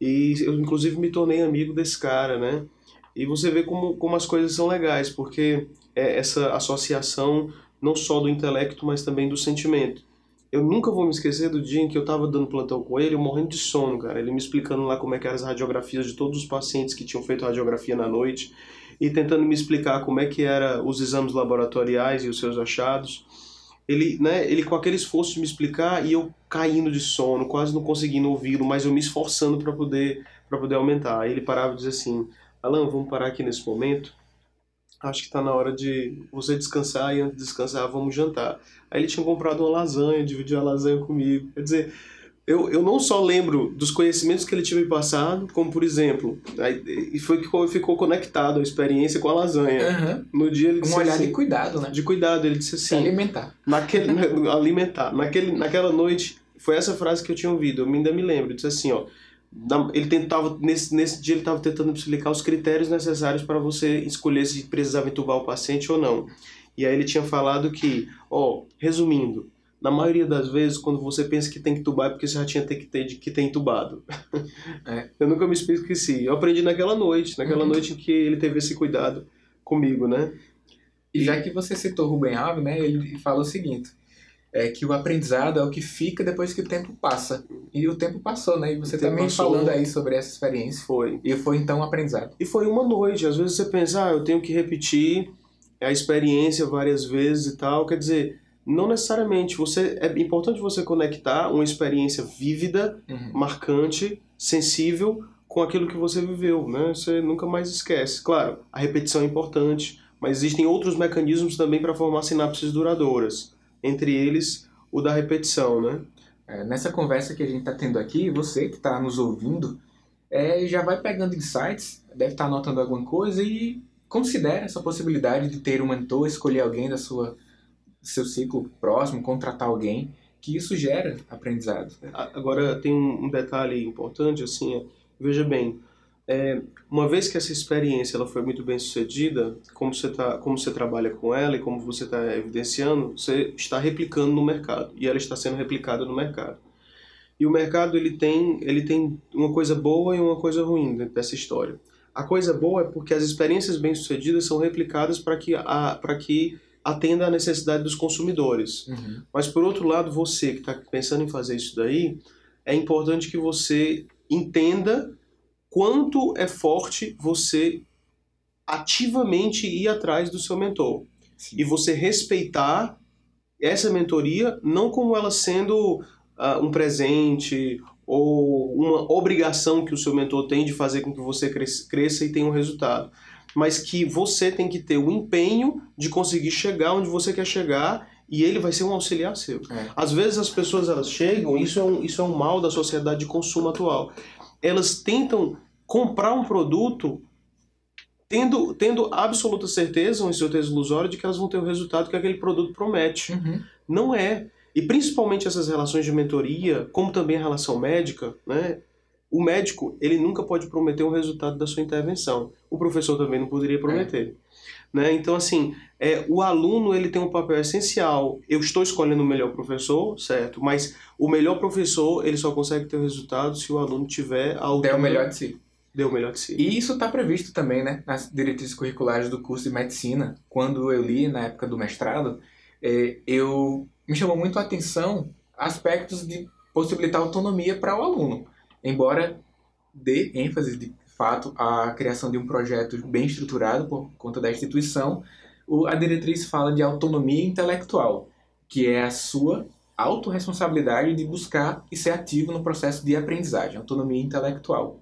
E eu, inclusive, me tornei amigo desse cara, né? E você vê como, como as coisas são legais, porque é essa associação não só do intelecto, mas também do sentimento. Eu nunca vou me esquecer do dia em que eu estava dando plantão com ele, morrendo de sono, cara. Ele me explicando lá como é que eram as radiografias de todos os pacientes que tinham feito radiografia na noite e tentando me explicar como é que era os exames laboratoriais e os seus achados ele, né, ele com aquele esforço de me explicar e eu caindo de sono, quase não conseguindo ouvi-lo, mas eu me esforçando para poder para poder aumentar. Aí ele parava e dizia assim: "Alan, vamos parar aqui nesse momento. Acho que está na hora de você descansar e antes de descansar vamos jantar". Aí ele tinha comprado uma lasanha, dividiu a lasanha comigo. Quer dizer, eu, eu não só lembro dos conhecimentos que ele tinha me passado, como por exemplo, e foi que ficou conectado a experiência com a lasanha. Uhum. No dia ele disse Um olhar assim, de cuidado, né? De cuidado, ele disse assim. Se alimentar. Naquele, alimentar. Naquele, naquela noite, foi essa frase que eu tinha ouvido, eu ainda me lembro, ele disse assim, ó. Ele tentava, nesse, nesse dia ele estava tentando explicar os critérios necessários para você escolher se precisava entubar o paciente ou não. E aí ele tinha falado que, ó, resumindo, na maioria das vezes, quando você pensa que tem que tubar, é porque você já tinha que ter, que ter entubado. É. *laughs* Eu nunca me esqueci. Eu aprendi naquela noite, naquela uhum. noite em que ele teve esse cuidado comigo, né? E, já que você citou Ruben Alves, né, ele fala o seguinte, é que o aprendizado é o que fica depois que o tempo passa. E o tempo passou, né? E você também passou, falando aí sobre essa experiência. Foi. E foi então um aprendizado. E foi uma noite. Às vezes você pensa, ah, eu tenho que repetir a experiência várias vezes e tal. Quer dizer, não necessariamente. Você é importante você conectar uma experiência vívida, uhum. marcante, sensível com aquilo que você viveu, né? Você nunca mais esquece. Claro, a repetição é importante, mas existem outros mecanismos também para formar sinapses duradouras. Entre eles, o da repetição, né? É, nessa conversa que a gente está tendo aqui, você que está nos ouvindo, é, já vai pegando insights, deve estar tá anotando alguma coisa e considere essa possibilidade de ter um mentor, escolher alguém da sua seu ciclo próximo, contratar alguém, que isso gera aprendizado. Agora, tem um detalhe importante, assim, é, veja bem, é, uma vez que essa experiência ela foi muito bem sucedida, como você, tá, como você trabalha com ela e como você está evidenciando, você está replicando no mercado, e ela está sendo replicada no mercado. E o mercado ele tem, ele tem uma coisa boa e uma coisa ruim dentro dessa história. A coisa boa é porque as experiências bem-sucedidas são replicadas para que, a, que atenda à necessidade dos consumidores. Uhum. Mas por outro lado, você que está pensando em fazer isso daí, é importante que você entenda quanto é forte você ativamente ir atrás do seu mentor. Sim. E você respeitar essa mentoria não como ela sendo uh, um presente ou uma obrigação que o seu mentor tem de fazer com que você cresça e tenha um resultado mas que você tem que ter o empenho de conseguir chegar onde você quer chegar e ele vai ser um auxiliar seu. É. Às vezes as pessoas elas chegam, isso é, um, isso é um mal da sociedade de consumo atual. Elas tentam comprar um produto tendo, tendo absoluta certeza, uma certeza ilusória, de que elas vão ter o resultado que aquele produto promete. Uhum. Não é. E principalmente essas relações de mentoria, como também a relação médica, né? O médico, ele nunca pode prometer o resultado da sua intervenção. O professor também não poderia prometer. É. Né? Então, assim, é, o aluno ele tem um papel essencial. Eu estou escolhendo o melhor professor, certo? Mas o melhor professor, ele só consegue ter o resultado se o aluno tiver a altura... Der o melhor de si. Deu o melhor de si. E isso está previsto também, né? Nas diretrizes curriculares do curso de medicina. Quando eu li, na época do mestrado, é, eu me chamou muito a atenção aspectos de possibilitar autonomia para o aluno. Embora dê ênfase, de fato, à criação de um projeto bem estruturado por conta da instituição, a diretriz fala de autonomia intelectual, que é a sua autorresponsabilidade de buscar e ser ativo no processo de aprendizagem, autonomia intelectual.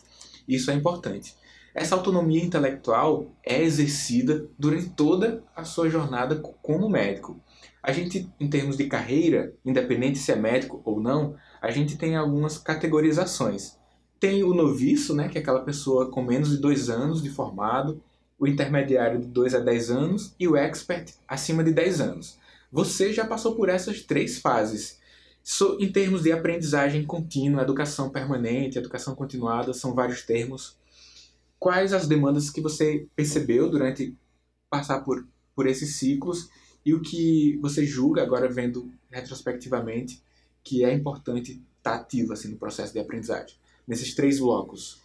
Isso é importante. Essa autonomia intelectual é exercida durante toda a sua jornada como médico. A gente, em termos de carreira, independente se é médico ou não, a gente tem algumas categorizações. Tem o noviço, né, que é aquela pessoa com menos de dois anos de formado, o intermediário de 2 a 10 anos e o expert acima de 10 anos. Você já passou por essas três fases. So, em termos de aprendizagem contínua, educação permanente, educação continuada, são vários termos. Quais as demandas que você percebeu durante passar por, por esses ciclos e o que você julga, agora vendo retrospectivamente, que é importante estar ativo assim, no processo de aprendizagem? Nesses três blocos.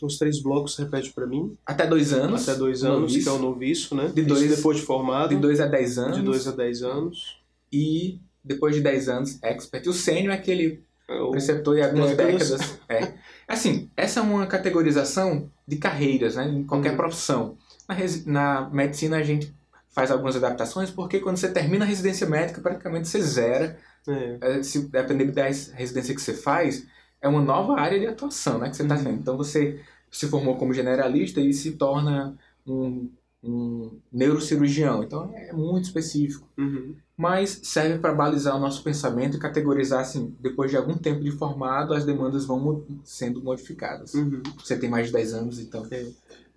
Os três blocos, repete para mim. Até dois anos. Até dois anos, noviço. que é o noviço, né? De dois, Isso depois de formado. De dois a dez anos. De dois a dez anos. E depois de dez anos, expert. E o sênior é aquele é o... preceptor de algumas décadas. É. Assim, essa é uma categorização de carreiras, né? Em qualquer uhum. profissão. Na, na medicina a gente faz algumas adaptações, porque quando você termina a residência médica, praticamente você zera. É. é se dependendo da residência que você faz, é uma nova área de atuação né, que você está. Uhum. Então você se formou como generalista e se torna um, um neurocirurgião. Então é muito específico. Uhum. Mas serve para balizar o nosso pensamento e categorizar, assim, depois de algum tempo de formado, as demandas vão sendo modificadas. Uhum. Você tem mais de 10 anos, então. É.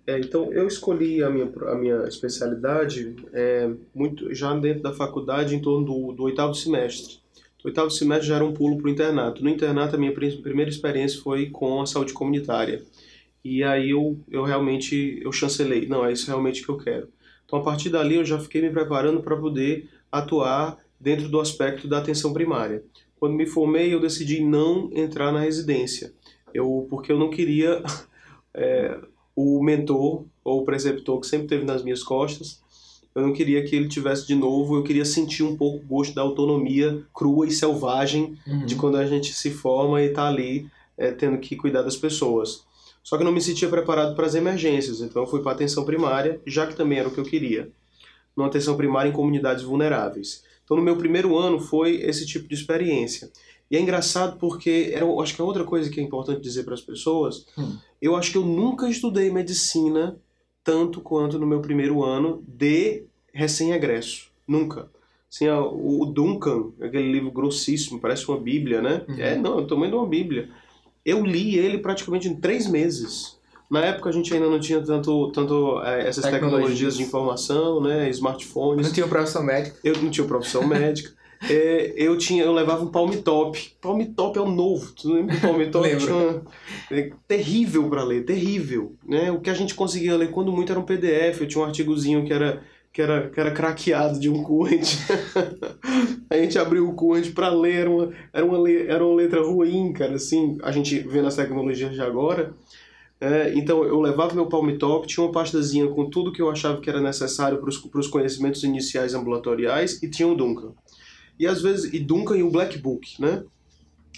É, então eu escolhi a minha, a minha especialidade é, muito já dentro da faculdade em torno do, do oitavo semestre. Oitavo semestre já era um pulo para o internato. No internato, a minha primeira experiência foi com a saúde comunitária. E aí eu, eu realmente eu chancelei. Não, é isso realmente que eu quero. Então, a partir dali, eu já fiquei me preparando para poder atuar dentro do aspecto da atenção primária. Quando me formei, eu decidi não entrar na residência. Eu, porque eu não queria é, *laughs* o mentor ou o preceptor que sempre teve nas minhas costas. Eu não queria que ele tivesse de novo, eu queria sentir um pouco o gosto da autonomia crua e selvagem uhum. de quando a gente se forma e está ali é, tendo que cuidar das pessoas. Só que eu não me sentia preparado para as emergências, então eu fui para a atenção primária, já que também era o que eu queria. Numa atenção primária em comunidades vulneráveis. Então no meu primeiro ano foi esse tipo de experiência. E é engraçado porque era, acho que é outra coisa que é importante dizer para as pessoas. Hum. Eu acho que eu nunca estudei medicina tanto quanto no meu primeiro ano de recém-egresso. Nunca. Assim, o Duncan, aquele livro grossíssimo, parece uma bíblia, né? Uhum. É, não, é o tamanho de uma bíblia. Eu li ele praticamente em três meses. Na época a gente ainda não tinha tanto, tanto é, essas tecnologias. tecnologias. de informação, né, smartphones. Não tinha profissão médica. Eu não tinha profissão médica. É, eu tinha, eu levava um Palm Top. Palm Top é o novo. Tu lembra do Palm Top? Lembro. é, terrível para ler, terrível. Né? O que a gente conseguia ler quando muito era um PDF. Eu tinha um artigozinho que era que era, que era craqueado de um current. *laughs* a gente abriu o current para ler, era uma, era, uma, era uma letra ruim, cara, assim, a gente vê nas tecnologias de agora. É, então eu levava meu Palm Top, tinha uma pastazinha com tudo que eu achava que era necessário para os conhecimentos iniciais ambulatoriais e tinha o Duncan. E às vezes, e Duncan e o Black Book, né?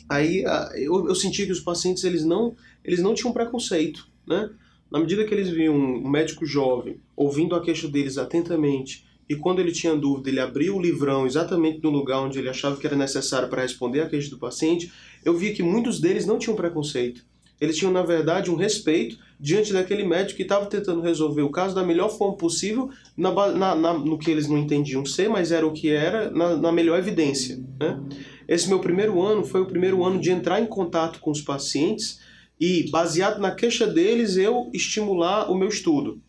Aí eu, eu senti que os pacientes eles não, eles não tinham preconceito, né? Na medida que eles viam um médico jovem ouvindo a queixa deles atentamente e quando ele tinha dúvida, ele abria o livrão exatamente no lugar onde ele achava que era necessário para responder à queixa do paciente, eu via que muitos deles não tinham preconceito. Eles tinham, na verdade, um respeito diante daquele médico que estava tentando resolver o caso da melhor forma possível, na, na, na, no que eles não entendiam ser, mas era o que era, na, melhor evidência. Né? Esse meu primeiro ano foi o primeiro ano de entrar em contato com os pacientes e, baseado na queixa deles, eu estimular o meu estudo.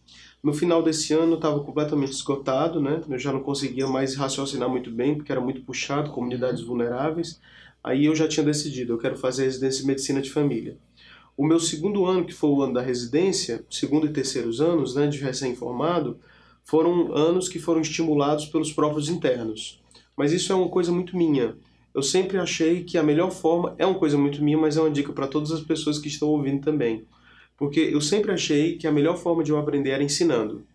No final desse ano eu estava completamente esgotado, né? Eu já não conseguia mais raciocinar muito bem, porque era muito puxado, comunidades vulneráveis. Aí eu já tinha decidido, eu quero fazer residência de medicina de família. O meu segundo ano, que foi o ano da residência, segundo e terceiros anos, né, de recém-formado, foram anos que foram estimulados pelos próprios internos. Mas isso é uma coisa muito minha. Eu sempre achei que a melhor forma é uma coisa muito minha, mas é uma dica para todas as pessoas que estão ouvindo também. Porque eu sempre achei que a melhor forma de eu aprender era ensinando.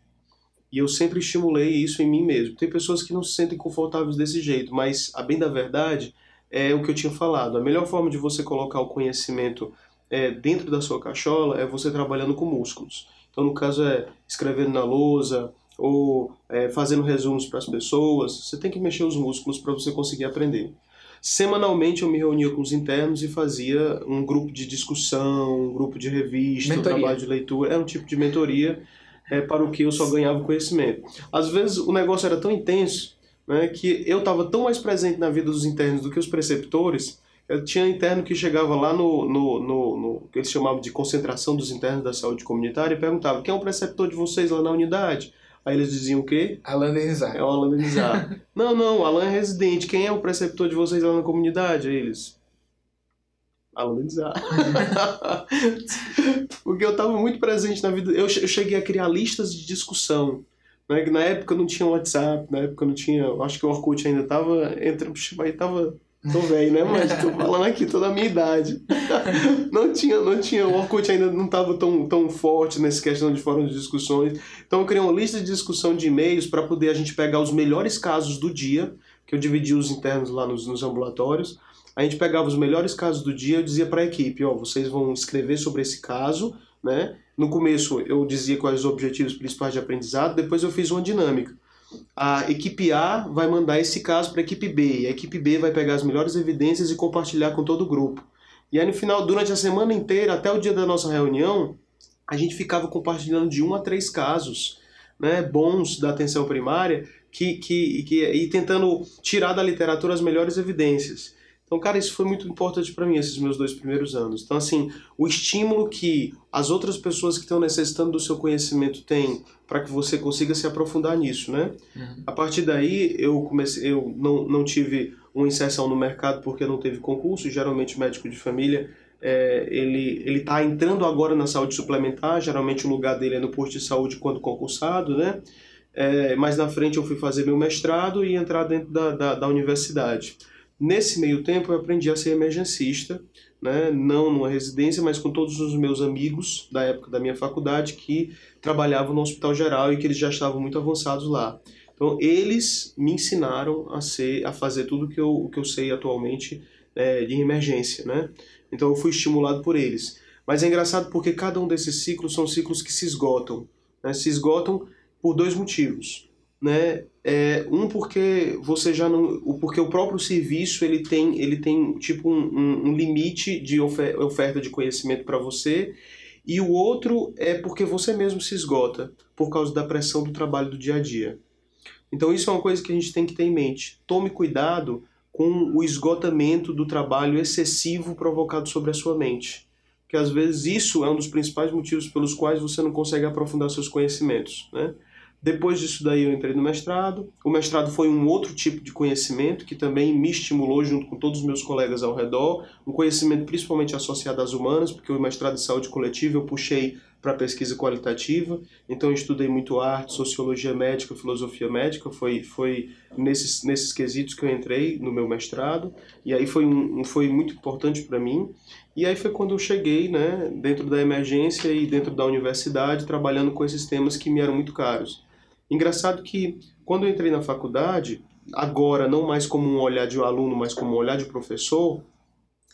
E eu sempre estimulei isso em mim mesmo. Tem pessoas que não se sentem confortáveis desse jeito, mas a bem da verdade é o que eu tinha falado. A melhor forma de você colocar o conhecimento é, dentro da sua cachola é você trabalhando com músculos. Então, no caso, é escrevendo na lousa ou é, fazendo resumos para as pessoas. Você tem que mexer os músculos para você conseguir aprender. Semanalmente eu me reunia com os internos e fazia um grupo de discussão, um grupo de revista, um trabalho de leitura. Era um tipo de mentoria é, para o que eu só ganhava conhecimento. Às vezes o negócio era tão intenso né, que eu estava tão mais presente na vida dos internos do que os preceptores. Eu tinha interno que chegava lá no, no, no, no que eles chamavam de concentração dos internos da saúde comunitária e perguntava: quem é o preceptor de vocês lá na unidade? Aí eles diziam o quê? Alan Denizar. É o Alan Denizar. *laughs* não, não, Alan é residente. Quem é o preceptor de vocês lá na comunidade? Aí eles. Alan Denizar. *laughs* Porque eu estava muito presente na vida. Eu cheguei a criar listas de discussão. Né? Na época não tinha WhatsApp, na época não tinha. Acho que o Orkut ainda estava. Entre... Tava Tô velho, né? Mas tô falando aqui toda a minha idade. *laughs* Não tinha, não tinha. O Orkut ainda não estava tão, tão forte nessa questão de fórum de discussões. Então eu criei uma lista de discussão de e-mails para poder a gente pegar os melhores casos do dia, que eu dividi os internos lá nos, nos ambulatórios. A gente pegava os melhores casos do dia, eu dizia para a equipe, ó, vocês vão escrever sobre esse caso, né? No começo eu dizia quais os objetivos principais de aprendizado, depois eu fiz uma dinâmica a equipe A vai mandar esse caso para a equipe B, e a equipe B vai pegar as melhores evidências e compartilhar com todo o grupo. E aí no final, durante a semana inteira, até o dia da nossa reunião, a gente ficava compartilhando de um a três casos né, bons da atenção primária que, que, que, e tentando tirar da literatura as melhores evidências. Então, cara, isso foi muito importante para mim, esses meus dois primeiros anos. Então, assim, o estímulo que as outras pessoas que estão necessitando do seu conhecimento têm para que você consiga se aprofundar nisso, né? Uhum. A partir daí, eu comecei, eu não, não tive uma inserção no mercado porque não teve concurso. Geralmente, médico de família, é, ele ele está entrando agora na saúde suplementar. Geralmente, o lugar dele é no posto de saúde quando concursado, né? É, mais na frente, eu fui fazer meu mestrado e entrar dentro da, da, da universidade. Nesse meio tempo eu aprendi a ser emergencista, né? não numa residência, mas com todos os meus amigos da época da minha faculdade que trabalhavam no hospital geral e que eles já estavam muito avançados lá. Então eles me ensinaram a ser, a fazer tudo que eu que eu sei atualmente é, de emergência, né? Então eu fui estimulado por eles. Mas é engraçado porque cada um desses ciclos são ciclos que se esgotam, né? Se esgotam por dois motivos né? É, um porque você já não, porque o próprio serviço ele tem ele tem tipo um, um, um limite de oferta de conhecimento para você e o outro é porque você mesmo se esgota por causa da pressão do trabalho do dia a dia. Então isso é uma coisa que a gente tem que ter em mente. Tome cuidado com o esgotamento do trabalho excessivo provocado sobre a sua mente. Que às vezes isso é um dos principais motivos pelos quais você não consegue aprofundar seus conhecimentos, né? Depois disso daí eu entrei no mestrado. O mestrado foi um outro tipo de conhecimento que também me estimulou junto com todos os meus colegas ao redor, um conhecimento principalmente associado às humanas, porque o mestrado de saúde coletiva eu puxei para pesquisa qualitativa, então eu estudei muito arte, sociologia médica, filosofia médica, foi, foi nesses, nesses quesitos que eu entrei no meu mestrado, e aí foi, um, foi muito importante para mim, e aí foi quando eu cheguei né, dentro da emergência e dentro da universidade, trabalhando com esses temas que me eram muito caros. Engraçado que quando eu entrei na faculdade, agora não mais como um olhar de aluno, mas como um olhar de professor,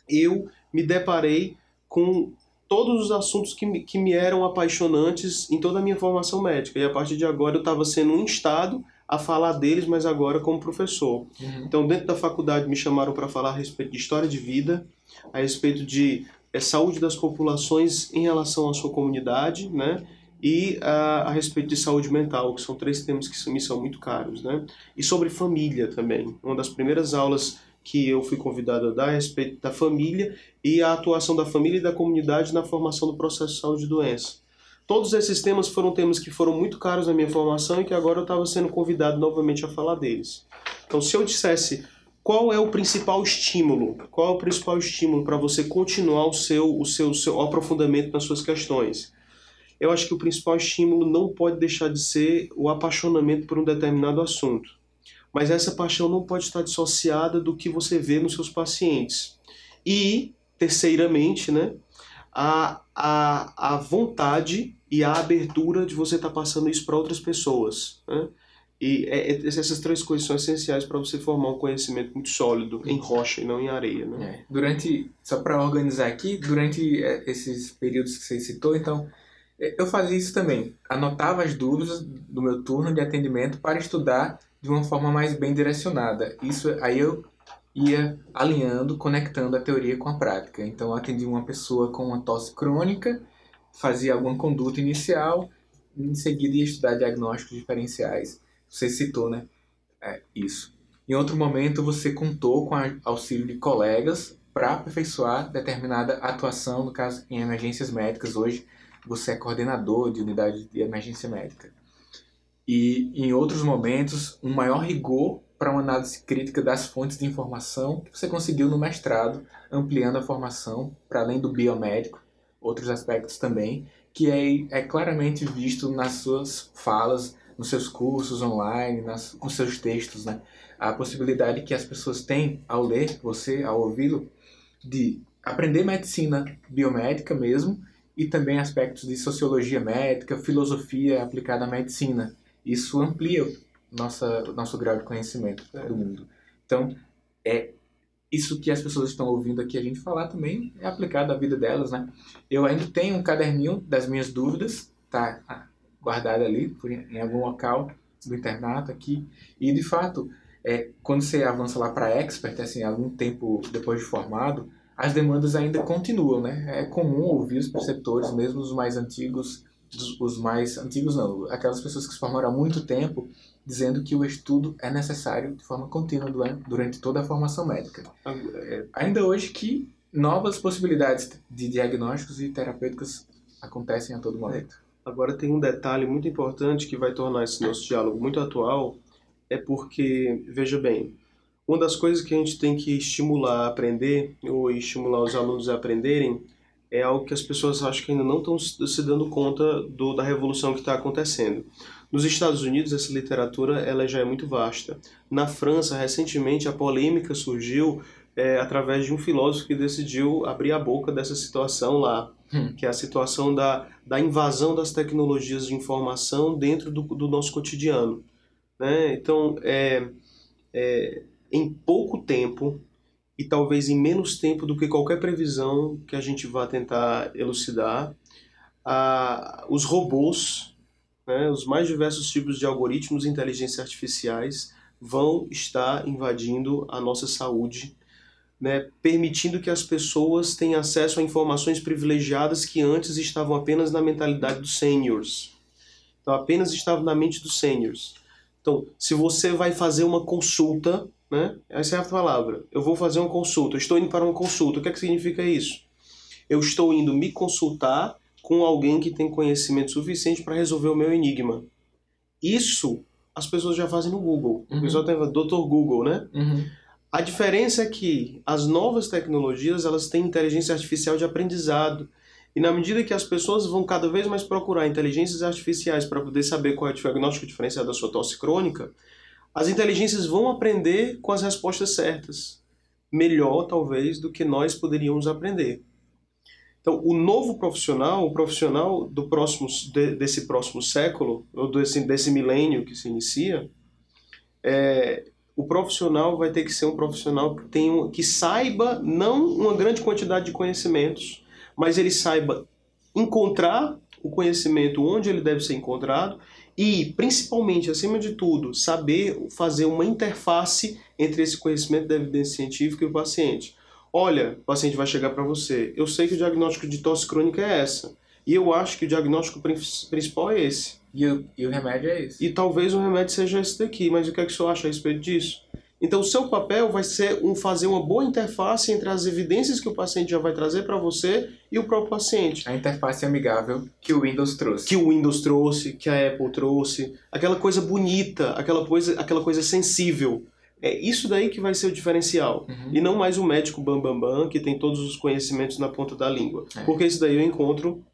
eu me deparei com todos os assuntos que me, que me eram apaixonantes em toda a minha formação médica. E a partir de agora eu estava sendo instado a falar deles, mas agora como professor. Uhum. Então, dentro da faculdade, me chamaram para falar a respeito de história de vida, a respeito de é, saúde das populações em relação à sua comunidade, né? e a, a, respeito de saúde mental, que são três temas que me são muito caros, né? E sobre família também. Uma das primeiras aulas que eu fui convidado a dar a respeito da família e a atuação da família e da comunidade na formação do processo de saúde e doença. Todos esses temas foram temas que foram muito caros na minha formação e que agora eu estava sendo convidado novamente a falar deles. Então, se eu dissesse qual é o principal estímulo? Qual é o principal estímulo para você continuar o seu, o seu, o seu aprofundamento nas suas questões? Eu acho que o principal estímulo não pode deixar de ser o apaixonamento por um determinado assunto. Mas essa paixão não pode estar dissociada do que você vê nos seus pacientes. E, terceiramente, né, a, a, a vontade e a abertura de você estar passando isso para outras pessoas. Né? E é, é, essas três coisas são essenciais para você formar um conhecimento muito sólido em rocha e não em areia. Né? É. Durante, só para organizar aqui, durante é, esses períodos que você citou, então, eu fazia isso também. Anotava as dúvidas do meu turno de atendimento para estudar de uma forma mais bem direcionada. Isso aí eu ia alinhando, conectando a teoria com a prática. Então, eu atendi uma pessoa com uma tosse crônica, fazia alguma conduta inicial, em seguida ia estudar diagnósticos diferenciais você citou, né? É, isso. Em outro momento, você contou com auxílio de colegas para aperfeiçoar determinada atuação, no caso, em emergências médicas. Hoje, você é coordenador de unidade de emergência médica. E, em outros momentos, um maior rigor para uma análise crítica das fontes de informação que você conseguiu no mestrado, ampliando a formação para além do biomédico, outros aspectos também, que é, é claramente visto nas suas falas nos seus cursos online, nas, nos seus textos, né? A possibilidade que as pessoas têm ao ler você, ao ouvi-lo, de aprender medicina biomédica mesmo e também aspectos de sociologia médica, filosofia aplicada à medicina. Isso amplia nossa, nosso grau de conhecimento é. do mundo. Então, é isso que as pessoas estão ouvindo aqui a gente falar também é aplicado à vida delas, né? Eu ainda tenho um caderninho das minhas dúvidas, tá guardada ali em algum local do internato aqui. E de fato, é, quando você avança lá para expert, assim, algum tempo depois de formado, as demandas ainda continuam, né? É comum ouvir os preceptores, mesmo os mais antigos, os mais antigos não, aquelas pessoas que se formaram há muito tempo, dizendo que o estudo é necessário de forma contínua durante toda a formação médica. Ainda hoje que novas possibilidades de diagnósticos e terapêuticas acontecem a todo momento. Agora tem um detalhe muito importante que vai tornar esse nosso diálogo muito atual, é porque, veja bem, uma das coisas que a gente tem que estimular a aprender, ou estimular os alunos a aprenderem, é algo que as pessoas acham que ainda não estão se dando conta do, da revolução que está acontecendo. Nos Estados Unidos, essa literatura ela já é muito vasta. Na França, recentemente, a polêmica surgiu é, através de um filósofo que decidiu abrir a boca dessa situação lá, hum. que é a situação da, da invasão das tecnologias de informação dentro do, do nosso cotidiano. Né? Então, é, é, em pouco tempo, e talvez em menos tempo do que qualquer previsão que a gente vá tentar elucidar, a, os robôs, né, os mais diversos tipos de algoritmos de inteligência artificiais vão estar invadindo a nossa saúde né, permitindo que as pessoas tenham acesso a informações privilegiadas que antes estavam apenas na mentalidade dos seniors. Então, apenas estavam na mente dos seniors. Então, se você vai fazer uma consulta, né, essa é a palavra, eu vou fazer uma consulta, eu estou indo para uma consulta, o que, é que significa isso? Eu estou indo me consultar com alguém que tem conhecimento suficiente para resolver o meu enigma. Isso as pessoas já fazem no Google. Uhum. O pessoal tem Dr. Google, né? Uhum. A diferença é que as novas tecnologias elas têm inteligência artificial de aprendizado. E na medida que as pessoas vão cada vez mais procurar inteligências artificiais para poder saber qual é o diagnóstico diferencial da sua tosse crônica, as inteligências vão aprender com as respostas certas. Melhor, talvez, do que nós poderíamos aprender. Então, o novo profissional, o profissional do próximo, desse próximo século, ou desse, desse milênio que se inicia, é, o profissional vai ter que ser um profissional que, tenha, que saiba não uma grande quantidade de conhecimentos, mas ele saiba encontrar o conhecimento onde ele deve ser encontrado e, principalmente, acima de tudo, saber fazer uma interface entre esse conhecimento da evidência científica e o paciente. Olha, o paciente vai chegar para você, eu sei que o diagnóstico de tosse crônica é essa, e eu acho que o diagnóstico principal é esse. E o, e o remédio é esse. E talvez o remédio seja esse daqui, mas o que é que o senhor acha a respeito disso? Então, o seu papel vai ser um, fazer uma boa interface entre as evidências que o paciente já vai trazer para você e o próprio paciente. A interface amigável que o Windows trouxe. Que o Windows trouxe, que a Apple trouxe. Aquela coisa bonita, aquela coisa, aquela coisa sensível. É isso daí que vai ser o diferencial. Uhum. E não mais o médico bambambam bam, bam, que tem todos os conhecimentos na ponta da língua. É. Porque isso daí eu encontro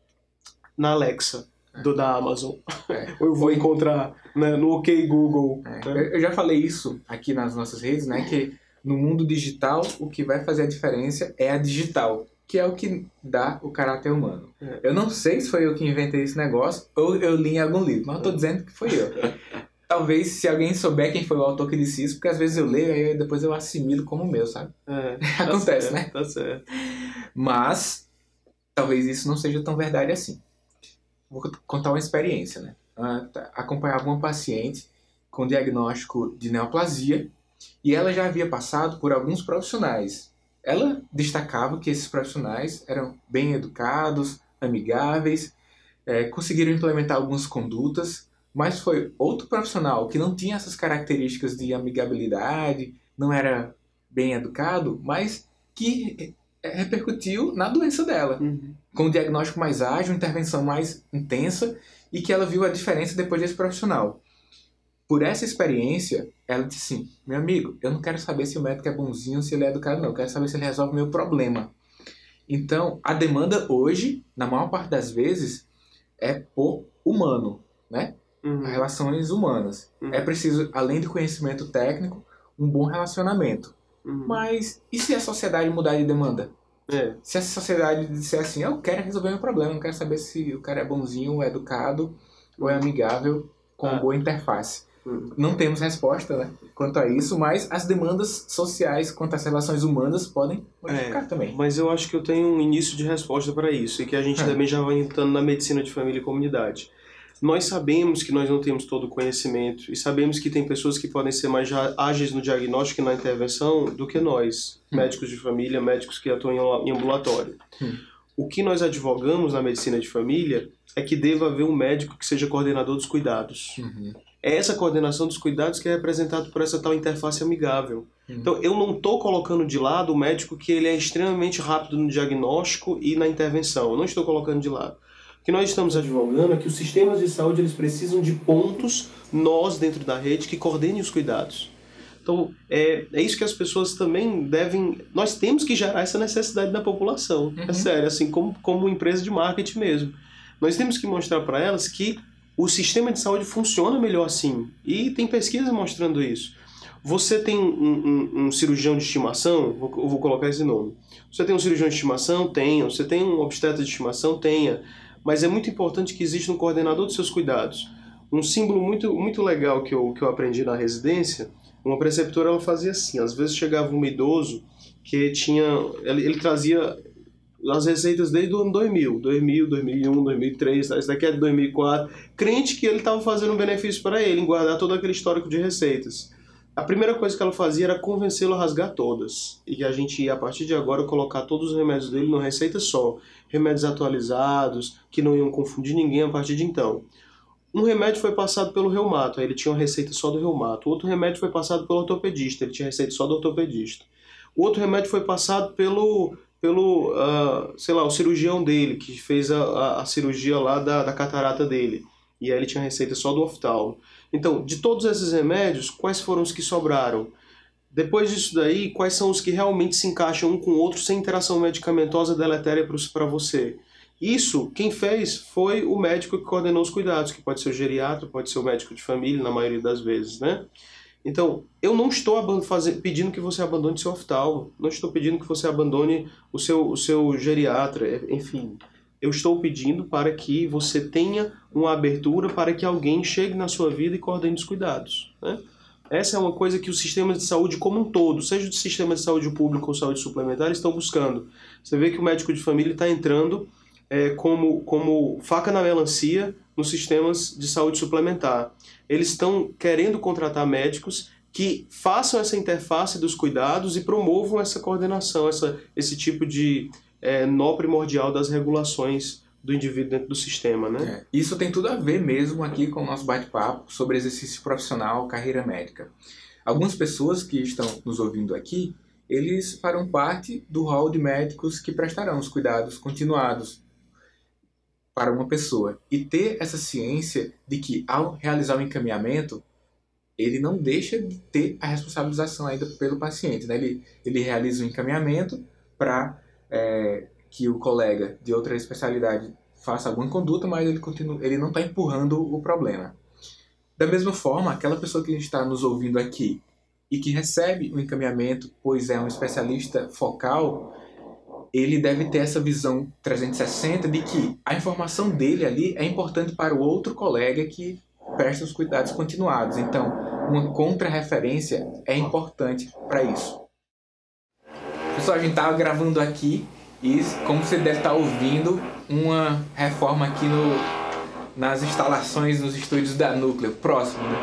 na Alexa do, da Amazon. É. Ou *laughs* eu vou encontrar né, no OK Google. É, né? eu- já falei isso aqui nas nossas redes, né? Que no mundo digital o que vai fazer a diferença é a digital, que é o que dá o caráter humano. É. Eu não sei se foi eu que inventei esse negócio ou eu li em algum livro, mas eu tô dizendo que foi eu. *laughs* Talvez se alguém souber quem foi o autor que disse isso, porque às vezes eu leio e depois eu assimilo como meu, sabe? É, *laughs* tá Acontece, certo, né? Tá certo. Mas talvez isso não seja tão verdade assim. Vou contar uma experiência, né? Ah, tá. Acompanhava uma paciente com diagnóstico de neoplasia e ela já havia passado por alguns profissionais. Ela destacava que esses profissionais eram bem educados, amigáveis, eh, conseguiram implementar algumas condutas, mas foi outro profissional que não tinha essas características de amigabilidade, não era bem educado, mas que repercutiu na doença dela Uhum. com um diagnóstico mais ágil, intervenção mais intensa e que ela viu a diferença depois desse profissional. Por essa experiência, ela disse assim: meu amigo, eu não quero saber se o médico é bonzinho, se ele é educado, não. Eu quero saber se ele resolve o meu problema. Então, a demanda hoje, na maior parte das vezes, é por humano, né? Uhum. Relações humanas. Uhum. É preciso, além de conhecimento técnico, um bom relacionamento. Uhum. Mas e se a sociedade mudar de demanda? É. Se a sociedade disser assim, eu quero resolver meu problema, não quero saber se o cara é bonzinho, é educado ou é amigável, com Ah. boa interface. Uhum. Não temos resposta né, quanto a isso, mas as demandas sociais quanto às relações humanas podem modificar também. Mas eu acho que eu tenho um início de resposta para isso e que a gente É. também já vai entrando na medicina de família e comunidade. Nós sabemos que nós não temos todo o conhecimento e sabemos que tem pessoas que podem ser mais ágeis no diagnóstico e na intervenção do que nós, Hum. médicos de família, médicos que atuam em- em ambulatório. Hum. O que nós advogamos na medicina de família é que deva haver um médico que seja coordenador dos cuidados. Uhum. É essa coordenação dos cuidados que é representado por essa tal interface amigável. Uhum. Então, eu não estou colocando de lado o médico que ele é extremamente rápido no diagnóstico e na intervenção. Eu não estou colocando de lado. O que nós estamos advogando é que os sistemas de saúde eles precisam de pontos, nós dentro da rede, que coordenem os cuidados. Então, é, é isso que as pessoas também devem. Nós temos que gerar essa necessidade na população. Uhum. É sério, assim, como, como empresa de marketing mesmo. Nós temos que mostrar para elas que o sistema de saúde funciona melhor assim. E tem pesquisa mostrando isso. Você tem um, um- um cirurgião de estimação, vou, vou colocar esse nome. Você tem um cirurgião de estimação? Tenha. Você tem um obstetra de estimação? Tenha. Mas é muito importante que exista um coordenador dos seus cuidados. Um símbolo muito, muito legal que eu, que eu aprendi na residência, uma preceptora ela fazia assim, às vezes chegava um idoso que tinha, ele, ele trazia as receitas desde o ano 2000, 2000, 2001, 2003, tá? esse daqui é de 2004, crente que ele estava fazendo um benefício para ele, em guardar todo aquele histórico de receitas. A primeira coisa que ela fazia era convencê-lo a rasgar todas. E que a gente ia, a partir de agora, colocar todos os remédios dele numa receita só. Remédios atualizados, que não iam confundir ninguém a partir de então. Um remédio foi passado pelo reumato, aí ele tinha uma receita só do reumato. Outro remédio foi passado pelo ortopedista, ele tinha receita só do ortopedista. O outro remédio foi passado pelo, pelo ah, sei lá, o cirurgião dele, que fez a, a, a cirurgia lá da, da catarata dele. E aí ele tinha receita só do oftalmo. Então, de todos esses remédios, quais foram os que sobraram? Depois disso daí, quais são os que realmente se encaixam um com o outro sem interação medicamentosa deletéria para você? Isso, quem fez foi o médico que coordenou os cuidados, que pode ser o geriatra, pode ser o médico de família, na maioria das vezes, né? Então, eu não estou aban- faze- pedindo que você abandone seu oftalmo, não estou pedindo que você abandone o seu, o seu geriatra, enfim. Eu estou pedindo para que você tenha uma abertura para que alguém chegue na sua vida e coordene os cuidados, né? Essa é uma coisa que os sistemas de saúde como um todo, seja o sistema de saúde público ou saúde suplementar, estão buscando. Você vê que o médico de família está entrando é, como, como faca na melancia nos sistemas de saúde suplementar. Eles estão querendo contratar médicos que façam essa interface dos cuidados e promovam essa coordenação, essa, esse tipo de é, nó primordial das regulações do indivíduo dentro do sistema, né? É, Isso tem tudo a ver mesmo aqui com o nosso bate-papo sobre exercício profissional, carreira médica. Algumas pessoas que estão nos ouvindo aqui, eles farão parte do hall de médicos que prestarão os cuidados continuados para uma pessoa. E ter essa ciência de que ao realizar o encaminhamento, ele não deixa de ter a responsabilização ainda pelo paciente. Né? Ele, ele realiza o encaminhamento para é, que o colega de outra especialidade faça alguma conduta, mas ele, continua, ele não está empurrando o problema. Da mesma forma, aquela pessoa que está nos ouvindo aqui e que recebe o encaminhamento, pois é um especialista focal, ele deve ter essa visão 360 de que a informação dele ali é importante para o outro colega que presta os cuidados continuados. Então, uma contra-referência é importante para isso. Pessoal, a gente estava gravando aqui e, como você deve estar ouvindo, uma reforma aqui no, nas instalações, nos estúdios da Núcleo, próximo, né?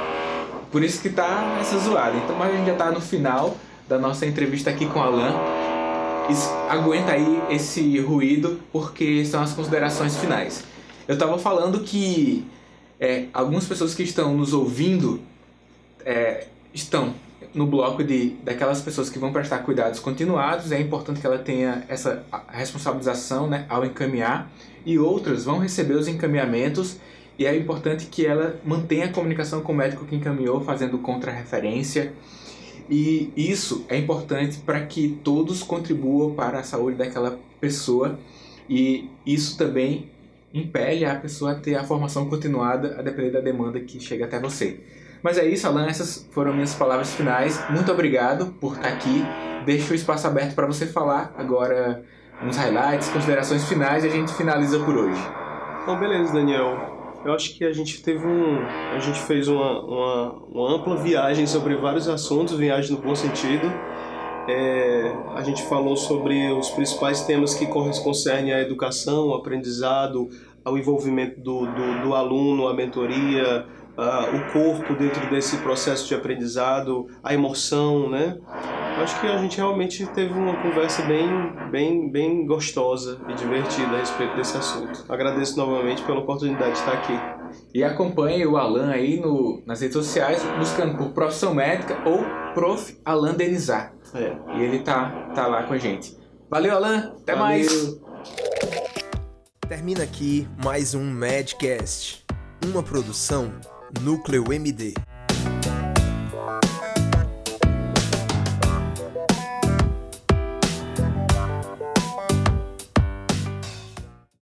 Por isso que tá essa zoada. Então, mas a gente já está no final da nossa entrevista aqui com o Alan. Aguenta aí esse ruído, porque são as considerações finais. Eu estava falando que é, algumas pessoas que estão nos ouvindo é, estão no bloco de daquelas pessoas que vão prestar cuidados continuados, é importante que ela tenha essa responsabilização né, ao encaminhar, e outras vão receber os encaminhamentos, e é importante que ela mantenha a comunicação com o médico que encaminhou, fazendo contra-referência, e isso é importante para que todos contribuam para a saúde daquela pessoa, e isso também impele a pessoa a ter a formação continuada a depender da demanda que chega até você. Mas é isso, Alan, essas foram minhas palavras finais. Muito obrigado por estar aqui. Deixo o espaço aberto para você falar agora uns highlights, considerações finais e a gente finaliza por hoje. Então, beleza, Daniel. Eu acho que a gente teve um. A gente fez uma, uma, uma ampla viagem sobre vários assuntos, viagem no bom sentido. É, a gente falou sobre os principais temas que concernem a educação, o aprendizado, ao envolvimento do, do, do aluno, a mentoria, uh, o corpo dentro desse processo de aprendizado, a emoção, né? Acho que a gente realmente teve uma conversa bem, bem, bem gostosa e divertida a respeito desse assunto. Agradeço novamente pela oportunidade de estar aqui. E acompanhe o Alan aí no, nas redes sociais, buscando por Profissão Médica ou Prof. Alan Denizar. É. E ele tá, tá lá com a gente. Valeu, Alan. Até Valeu. mais. Termina aqui mais um Madcast, uma produção Núcleo MD.